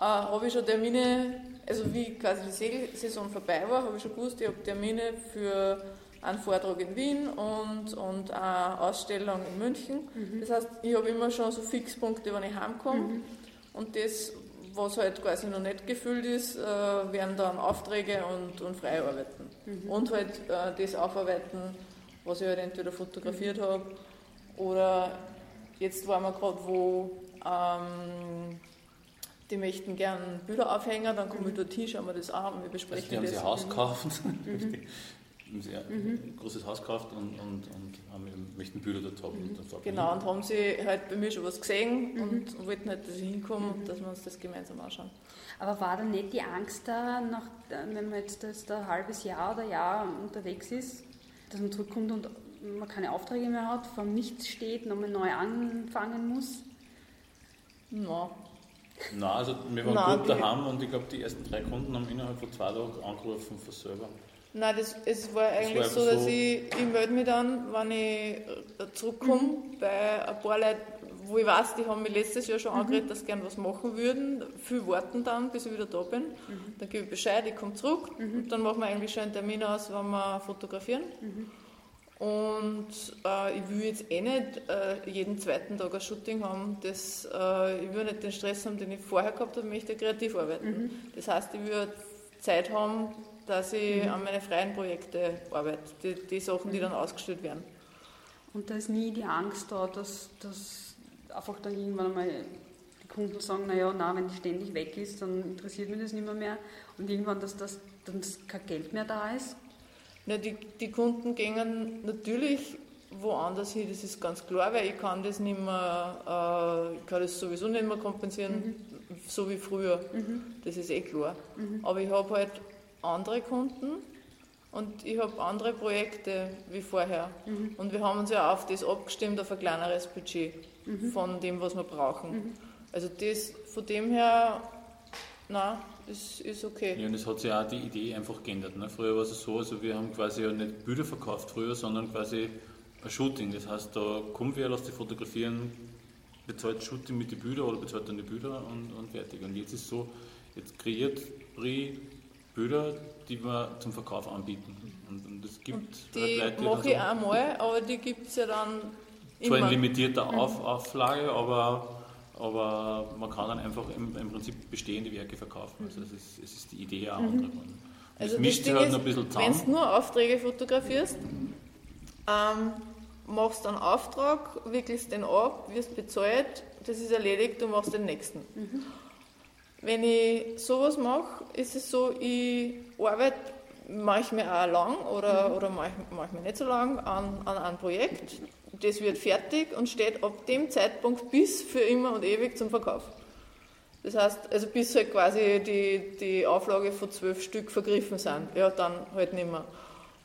äh, habe ich schon Termine, also wie quasi die Segelsaison vorbei war, habe ich schon gewusst, ich habe Termine für einen Vortrag in Wien und, und eine Ausstellung in München. Das heißt, ich habe immer schon so Fixpunkte, wenn ich heimkomme. Und das, was halt quasi noch nicht gefüllt ist, äh, werden dann Aufträge und, und Freiarbeiten. Und halt äh, das aufarbeiten, was ich halt entweder fotografiert habe oder jetzt waren wir gerade, wo ähm, die möchten gern Bilder aufhängen, dann komme ich dorthin, schauen wir das an und wir also besprechen die haben sich das. ein Haus gekauft, die haben sich ein großes Haus gekauft und, und, und möchten Bilder dort haben. Und dann fragt man, Genau, und haben sie halt bei mir schon was gesehen und wollten halt, dass ich hinkomme und dass wir uns das gemeinsam anschauen. Aber war da nicht die Angst da, nach, wenn man jetzt das da ein halbes Jahr oder Jahr unterwegs ist, dass man zurückkommt und man keine Aufträge mehr hat, vor nichts steht, nochmal neu anfangen muss? Ja. Nein, also wir waren Nein, gut daheim und ich glaube, die ersten drei Kunden haben innerhalb von zwei Tagen angerufen von selber. Nein, das, es war eigentlich einfach so, dass so- ich, ich melde mich dann, wenn ich äh, zurückkomme, bei ein paar Leuten, wo ich weiß, die haben mich letztes Jahr schon angeredet, dass sie gerne was machen würden. Viel warten dann, bis ich wieder da bin. Dann gebe ich Bescheid, ich komme zurück und dann machen wir eigentlich schon einen Termin aus, wenn wir fotografieren. Und äh, ich will jetzt eh nicht äh, jeden zweiten Tag ein Shooting haben. Das, äh, ich will nicht den Stress haben, den ich vorher gehabt habe, ich möchte kreativ arbeiten. Das heißt, ich will Zeit haben, dass ich an meine freien Projekte arbeite. Die, die Sachen, die dann ausgestellt werden. Und da ist nie die Angst da, dass, dass einfach dann irgendwann einmal die Kunden sagen, naja, na, wenn die ständig weg ist, dann interessiert mich das nicht mehr, mehr. Und irgendwann, dass das dann kein Geld mehr da ist. Ja, die, die Kunden gehen natürlich woanders hin, das ist ganz klar, weil ich kann das nicht mehr, äh, ich kann das sowieso nicht mehr kompensieren. so wie früher. Das ist eh klar. Aber ich habe halt andere Kunden und ich habe andere Projekte wie vorher. Und wir haben uns ja auf das abgestimmt, auf ein kleineres Budget von dem, was wir brauchen. Also das von dem her, nein, das ist okay. Ja, und es hat sich auch die Idee einfach geändert. Ne? Früher war es so, also wir haben quasi ja nicht Bilder verkauft früher, sondern quasi ein Shooting. Das heißt, da kommt wer, lässt die fotografieren, bezahlt Shooting mit den Bildern oder bezahlt dann die Bilder und, und fertig. Und jetzt ist es so, jetzt kreiert Brie Bilder, die wir zum Verkauf anbieten. Und, und es gibt und die halt Leute, mache ich einmal, aber die gibt es ja dann zwar in limitierter Auf, Auflage, aber aber man kann dann einfach im, im Prinzip bestehende Werke verkaufen. Also es ist, es ist die Idee auch mhm. andere geworden. Also das mischt sich halt noch ein bisschen zusammen. Wenn du nur Aufträge fotografierst, ähm, machst einen Auftrag, wickelst den ab, wirst bezahlt, das ist erledigt, du machst den nächsten. Mhm. Wenn ich sowas mache, ist es so, ich arbeite manchmal auch lang oder, mhm. oder manchmal nicht so lang an, an einem Projekt das wird fertig und steht ab dem Zeitpunkt bis für immer und ewig zum Verkauf. Das heißt, also bis halt quasi die, die Auflage von zwölf Stück vergriffen sind, ja, dann halt nicht mehr.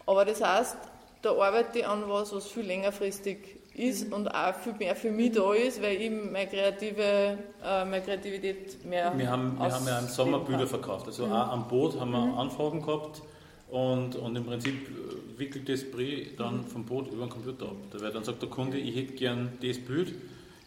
Aber das heißt, da arbeite ich an was, was viel längerfristig ist mhm. und auch viel mehr für mich da ist, weil ich meine, kreative, äh, meine Kreativität mehr. Wir haben, wir haben ja im Sommer Bilder verkauft. Also mhm. auch am Boot haben wir mhm. Anfragen gehabt und, und im Prinzip äh, wickelt das Brie dann vom Boot über den Computer ab. Da wird dann sagt der Kunde, ich hätte gern das Bild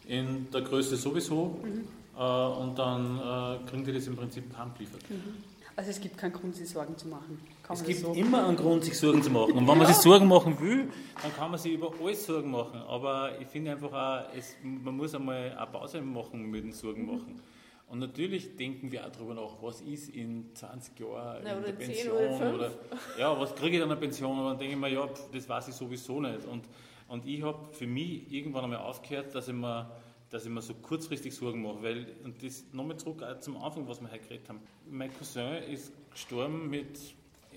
in der Größe sowieso mhm. äh, und dann äh, kriegen die das im Prinzip heimgeliefert. Mhm. Also es gibt keinen Grund, sich Sorgen zu machen. Kann es gibt so? immer einen Grund, sich Sorgen zu machen. Und wenn man sich Sorgen machen will, dann kann man sich über alles Sorgen machen. Aber ich finde einfach auch, es, man muss einmal eine Pause machen mit den Sorgen mhm. machen. Und natürlich denken wir auch darüber nach, was ist in 20 Jahren Na, in der Pension oder, oder, ja, was kriege ich dann eine Pension? Und dann denke ich mir, ja, das weiß ich sowieso nicht. Und, und ich habe für mich irgendwann einmal aufgehört, dass ich mir, dass ich mir so kurzfristig Sorgen mache, weil, und das nochmal zurück zum Anfang, was wir heute geredet haben. Mein Cousin ist gestorben mit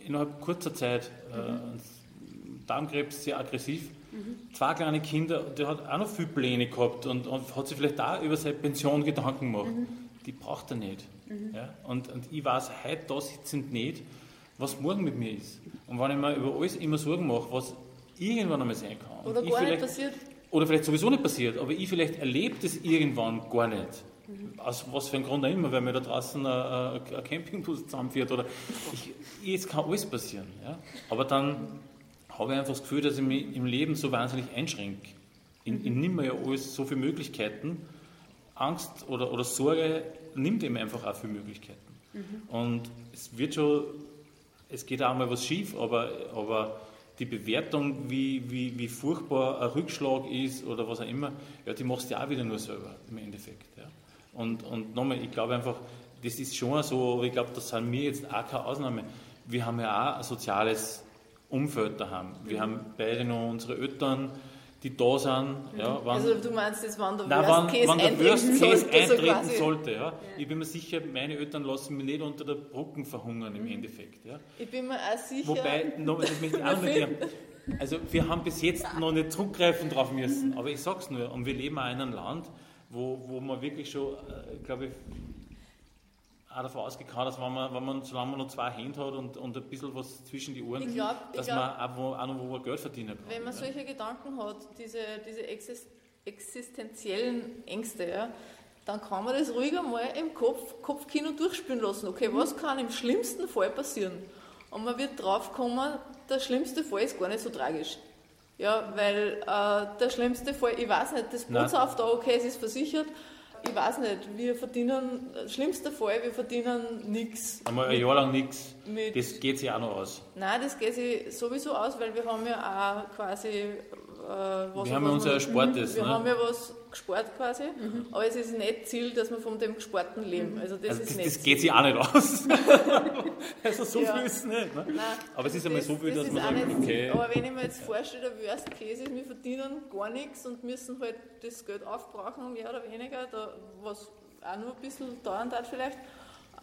innerhalb kurzer Zeit, äh, mhm. äh, Darmkrebs, sehr aggressiv. Mhm. Zwei kleine Kinder, der hat auch noch viele Pläne gehabt und, und hat sich vielleicht auch über seine Pension Gedanken gemacht. Mhm die braucht er nicht. Mhm. Ja? Und, und ich weiß heute da sitzend nicht, was morgen mit mir ist. Und wenn ich mir über alles immer Sorgen mache, was irgendwann einmal sein kann. Oder gar nicht passiert. Oder vielleicht sowieso nicht passiert, aber ich vielleicht erlebe das irgendwann gar nicht. Mhm. Aus was für einem Grund auch immer, weil mir da draußen ein, ein Campingbus zusammenfährt. Oder ich, es kann alles passieren. Ja? Aber dann habe ich einfach das Gefühl, dass ich mich im Leben so wahnsinnig einschränke. Ich, ich nehme ja alles so viele Möglichkeiten Angst oder, oder Sorge nimmt eben einfach auch viele Möglichkeiten. Mhm. Und es wird schon, es geht auch mal was schief, aber, aber die Bewertung, wie, wie, wie furchtbar ein Rückschlag ist oder was auch immer, ja, die machst du ja auch wieder nur selber im Endeffekt. Ja. Und, und nochmal, ich glaube einfach, das ist schon so, ich glaube, das sind wir jetzt auch keine Ausnahme. Wir haben ja auch ein soziales Umfeld daheim. Wir haben beide noch unsere Eltern, die da sind. Ja, wann, also du meinst jetzt, wann der nein, Worst Case wann, wann der Worst Case sollte, eintreten so sollte. Ja. ja. Ich bin mir sicher, meine Eltern lassen mich nicht unter der Brücken verhungern im mhm. Endeffekt. Ja. Ich bin mir auch sicher. Wobei, noch, das möchte ich auch noch Also wir haben bis jetzt noch nicht zurückgreifen drauf müssen, aber ich sag's nur, und wir leben auch in einem Land, wo, wo man wirklich schon, äh, glaube ich, auch davon ausgegangen, dass wenn man, wenn man, solange man noch zwei Hände hat und, und ein bisschen was zwischen die Ohren, glaub, dass glaub, man auch, wo, auch noch wo Geld verdienen kann. Wenn man solche Gedanken hat, diese, diese existenziellen Ängste, ja, dann kann man das ruhiger mal im Kopf, Kopfkino durchspielen lassen. Okay, mhm. was kann im schlimmsten Fall passieren? Und man wird drauf kommen, der schlimmste Fall ist gar nicht so tragisch. Ja, weil äh, der schlimmste Fall, ich weiß nicht, das Boots auf da, okay, es ist versichert, ich weiß nicht, wir verdienen, schlimmster Fall, wir verdienen nichts. Einmal ein Jahr lang nichts. Das geht sich auch noch aus. Nein, das geht sich sowieso aus, weil wir haben ja auch quasi äh, was Wir haben ja unser Sportes. Wir ne? haben ja was gespart quasi, mhm. aber es ist nicht Ziel, dass wir von dem Gesparten leben. Also das, also ist das, nicht das geht sich auch nicht aus. also so ja. viel ist es nicht. Ne? Nein, aber es ist einmal so viel, dass man sagt, okay. Aber wenn ich mir jetzt vorstelle, der Worst Case ist, wir verdienen gar nichts und müssen halt das Geld aufbrauchen, mehr oder weniger, da, was auch nur ein bisschen dauern hat vielleicht.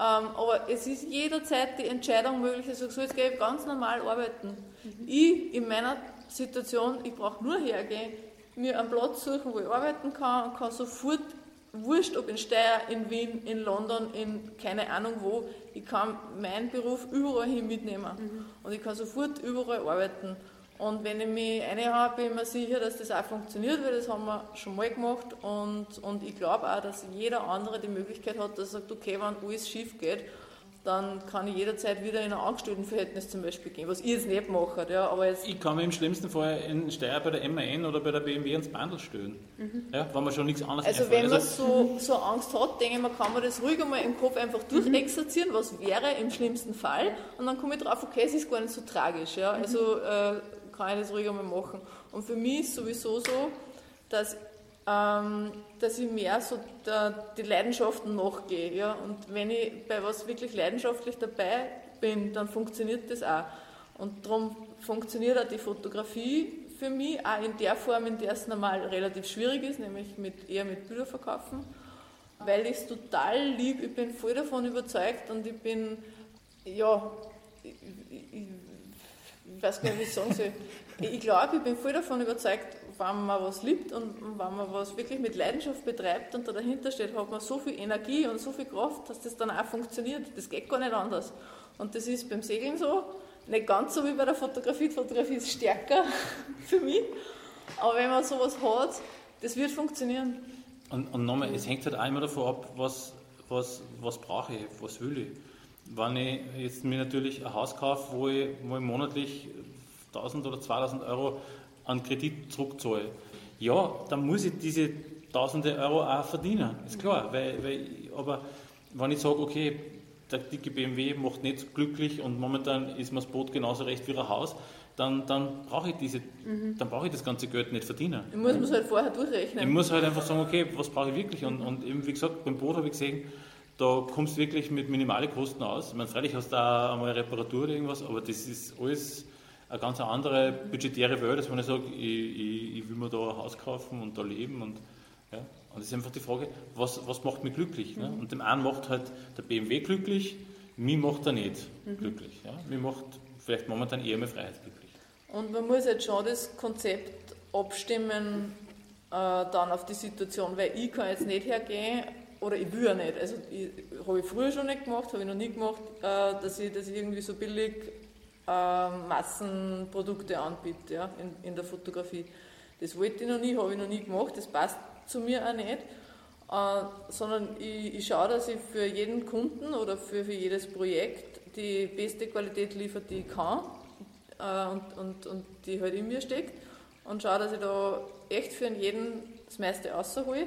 Ähm, aber es ist jederzeit die Entscheidung möglich, also so, jetzt gehe ich ganz normal arbeiten. Mhm. Ich in meiner Situation, ich brauche nur hergehen, mir einen Platz suchen, wo ich arbeiten kann und kann sofort wurscht, ob in Steyr, in Wien, in London, in keine Ahnung wo, ich kann meinen Beruf überall hin mitnehmen mhm. und ich kann sofort überall arbeiten. Und wenn ich mich reinhaue, bin ich mir sicher, dass das auch funktioniert, weil das haben wir schon mal gemacht. Und, und ich glaube auch, dass jeder andere die Möglichkeit hat, dass er sagt, okay, wenn alles schief geht, dann kann ich jederzeit wieder in ein Angestelltenverhältnis zum Beispiel gehen, was ich jetzt nicht mache. Ja, aber jetzt ich kann mir im schlimmsten Fall in Steyr bei der MAN oder bei der BMW ins Bandel stellen, mhm. ja, wenn man schon nichts anderes Also wenn man also, so, so Angst hat, denke ich, man kann man das ruhig einmal im Kopf einfach mhm. durchexerzieren, was wäre im schlimmsten Fall und dann komme ich drauf, okay, es ist gar nicht so tragisch. Ja, mhm. also äh, kann ich das ruhig einmal machen. Und für mich ist sowieso so, dass, dass ich mehr so der, die Leidenschaften nachgehe. Ja? Und wenn ich bei was wirklich leidenschaftlich dabei bin, dann funktioniert das auch. Und darum funktioniert auch die Fotografie für mich auch in der Form, in der es normal relativ schwierig ist, nämlich mit, eher mit Bilder verkaufen, weil ich es total lieb, ich bin voll davon überzeugt und ich bin, ja, ich, ich, ich weiß gar nicht, wie ich sagen soll. Ich glaube, ich bin voll davon überzeugt, wenn man was liebt und wenn man was wirklich mit Leidenschaft betreibt und da dahinter steht, hat man so viel Energie und so viel Kraft, dass das dann auch funktioniert. Das geht gar nicht anders. Und das ist beim Segeln so, nicht ganz so wie bei der Fotografie. Die Fotografie ist stärker für mich. Aber wenn man sowas hat, das wird funktionieren. Und, und nochmal, es hängt halt auch immer davon ab, was, was, was brauche ich, was will ich wenn ich jetzt mir natürlich ein Haus kaufe, wo ich, wo ich monatlich 1000 oder 2000 Euro an Kredit zurückzahle, ja, dann muss ich diese tausende Euro auch verdienen, ist klar. Weil, weil, aber wenn ich sage, okay, der dicke BMW macht nicht glücklich und momentan ist mir das Boot genauso recht wie ein Haus, dann, dann brauche ich diese, mhm. dann brauche ich das ganze Geld nicht verdienen. Ich muss es halt vorher durchrechnen. Ich muss halt einfach sagen, okay, was brauche ich wirklich? Und, und eben, wie gesagt, beim Boot habe ich gesehen, da kommst du wirklich mit minimalen Kosten aus. Ich meine, freilich hast du da einmal Reparatur oder irgendwas, aber das ist alles eine ganz andere budgetäre Welt, als wenn ich sage, ich, ich, ich will mir da ein Haus kaufen und da leben. Und, ja. und das ist einfach die Frage, was, was macht mich glücklich? Ne? Und dem einen macht halt der BMW glücklich, mich macht er nicht mhm. glücklich. Ja? Mich macht vielleicht momentan eher mehr Freiheit glücklich. Und man muss jetzt schon das Konzept abstimmen äh, dann auf die Situation, weil ich kann jetzt nicht hergehen oder ich will ja nicht. Also habe ich früher schon nicht gemacht, habe ich noch nie gemacht, äh, dass, ich, ich irgendwie so billig Massenprodukte anbiete ja, in, in der Fotografie. Das wollte ich noch nie, habe ich noch nie gemacht, das passt zu mir auch nicht. Äh, sondern ich, ich schaue, dass ich für jeden Kunden oder für, für jedes Projekt die beste Qualität liefere, die ich kann äh, und, und, und die halt in mir steckt und schaue, dass ich da echt für jeden das meiste raushole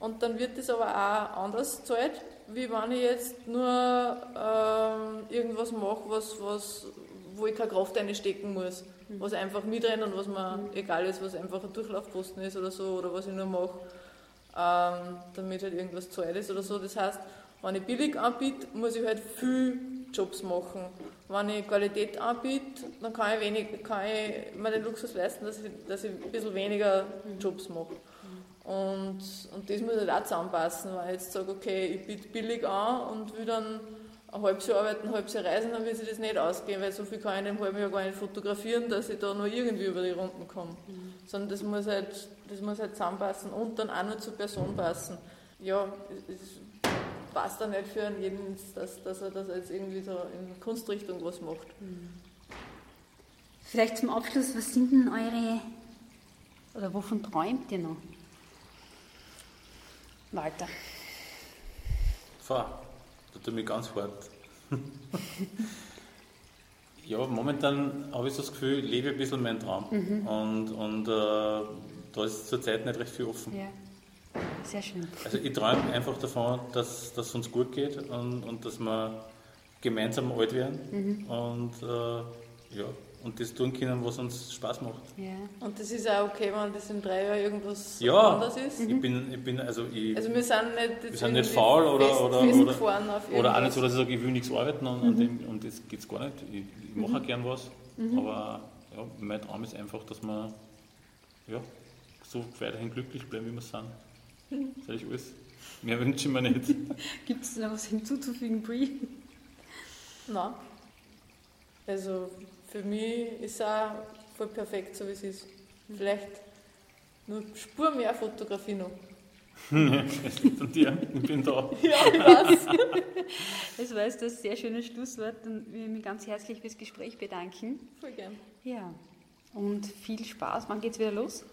und dann wird das aber auch anders gezahlt, wie wenn ich jetzt nur ähm, irgendwas mache, was, was, wo ich keine Kraft einstecken muss. Mhm. Was einfach mitrennt und was mir mhm. egal ist, was einfach ein Durchlaufposten ist oder so, oder was ich nur mache, ähm, damit halt irgendwas zahlt ist oder so. Das heißt, wenn ich billig anbiete, muss ich halt viel Jobs machen. Wenn ich Qualität anbiete, dann kann ich, wenig, kann ich mir den Luxus leisten, dass ich, dass ich ein bisschen weniger mhm. Jobs mache. Und, und das muss halt auch zusammenpassen, weil ich jetzt sage, okay, ich biete billig an und will dann ein halbes Jahr arbeiten, ein halbes Jahr reisen, dann wird sich das nicht ausgehen, weil so viel kann ich in einem halben Jahr gar nicht fotografieren, dass ich da nur irgendwie über die Runden komme. Mhm. Sondern das muss, halt, das muss halt zusammenpassen und dann auch nur zur Person passen. Ja, es passt dann nicht für jeden, dass, dass, er, dass er jetzt irgendwie so in Kunstrichtung was macht. Mhm. Vielleicht zum Abschluss, was sind denn eure, oder wovon träumt ihr noch? Walter. Fahr, tut er mich ganz hart. ja, momentan habe ich so das Gefühl, ich lebe ein bisschen meinen Traum. Mhm. Und, und äh, da ist zurzeit nicht recht viel offen. Ja. Sehr schön. Also ich träume einfach davon, dass es uns gut geht und, und dass wir gemeinsam alt werden. Mhm. Und äh, ja, und das tun können, was uns Spaß macht. Ja. Und das ist auch okay, wenn das in drei Jahren irgendwas ja, anders ist? Ja, ich bin, ich bin, also ich, Also wir sind nicht, wir sind nicht faul oder, fest, oder, oder, oder auch nicht so, dass ich sage, ich will nichts arbeiten und, mhm. dem, und das geht es gar nicht. Ich, ich mache mhm. gern was, mhm. aber ja, mein Traum ist einfach, dass wir ja, so weiterhin glücklich bleiben, wie wir sind. Mhm. Das ist alles. Mehr wünsche ich mir nicht. Gibt es noch was hinzuzufügen, Brie? Nein. Also für mich ist es auch voll perfekt, so wie es ist. Vielleicht nur Spur mehr Fotografie noch. es liegt an dir, ich bin da. Ja, ich weiß. Das war jetzt das sehr schöne Schlusswort. Dann will ich mich ganz herzlich fürs Gespräch bedanken. Voll gern. Ja, und viel Spaß. Wann geht's wieder los?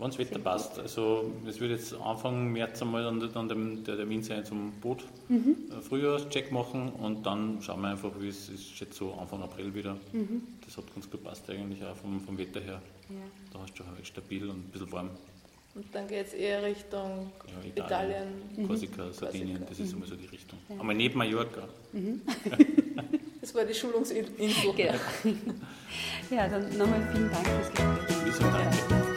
Wenn das Wetter passt. Also es wird jetzt Anfang März einmal an, an dem, der Termin sein zum Boot Mhm. äh, Frühjahrscheck machen und dann schauen wir einfach, wie es ist jetzt so Anfang April wieder. Mhm. Das hat ganz gut passt eigentlich auch vom, vom Wetter her. Ja. Da hast du halt stabil und ein bisschen warm. Und dann geht es eher Richtung Ja, Italien. Mhm. Korsika, Sardinien, das ist immer so die Richtung. Aber neben Mallorca. Das war die Schulungsinfo. Genau. Ja, dann nochmal vielen Dank fürs Gespräch. Sagen danke.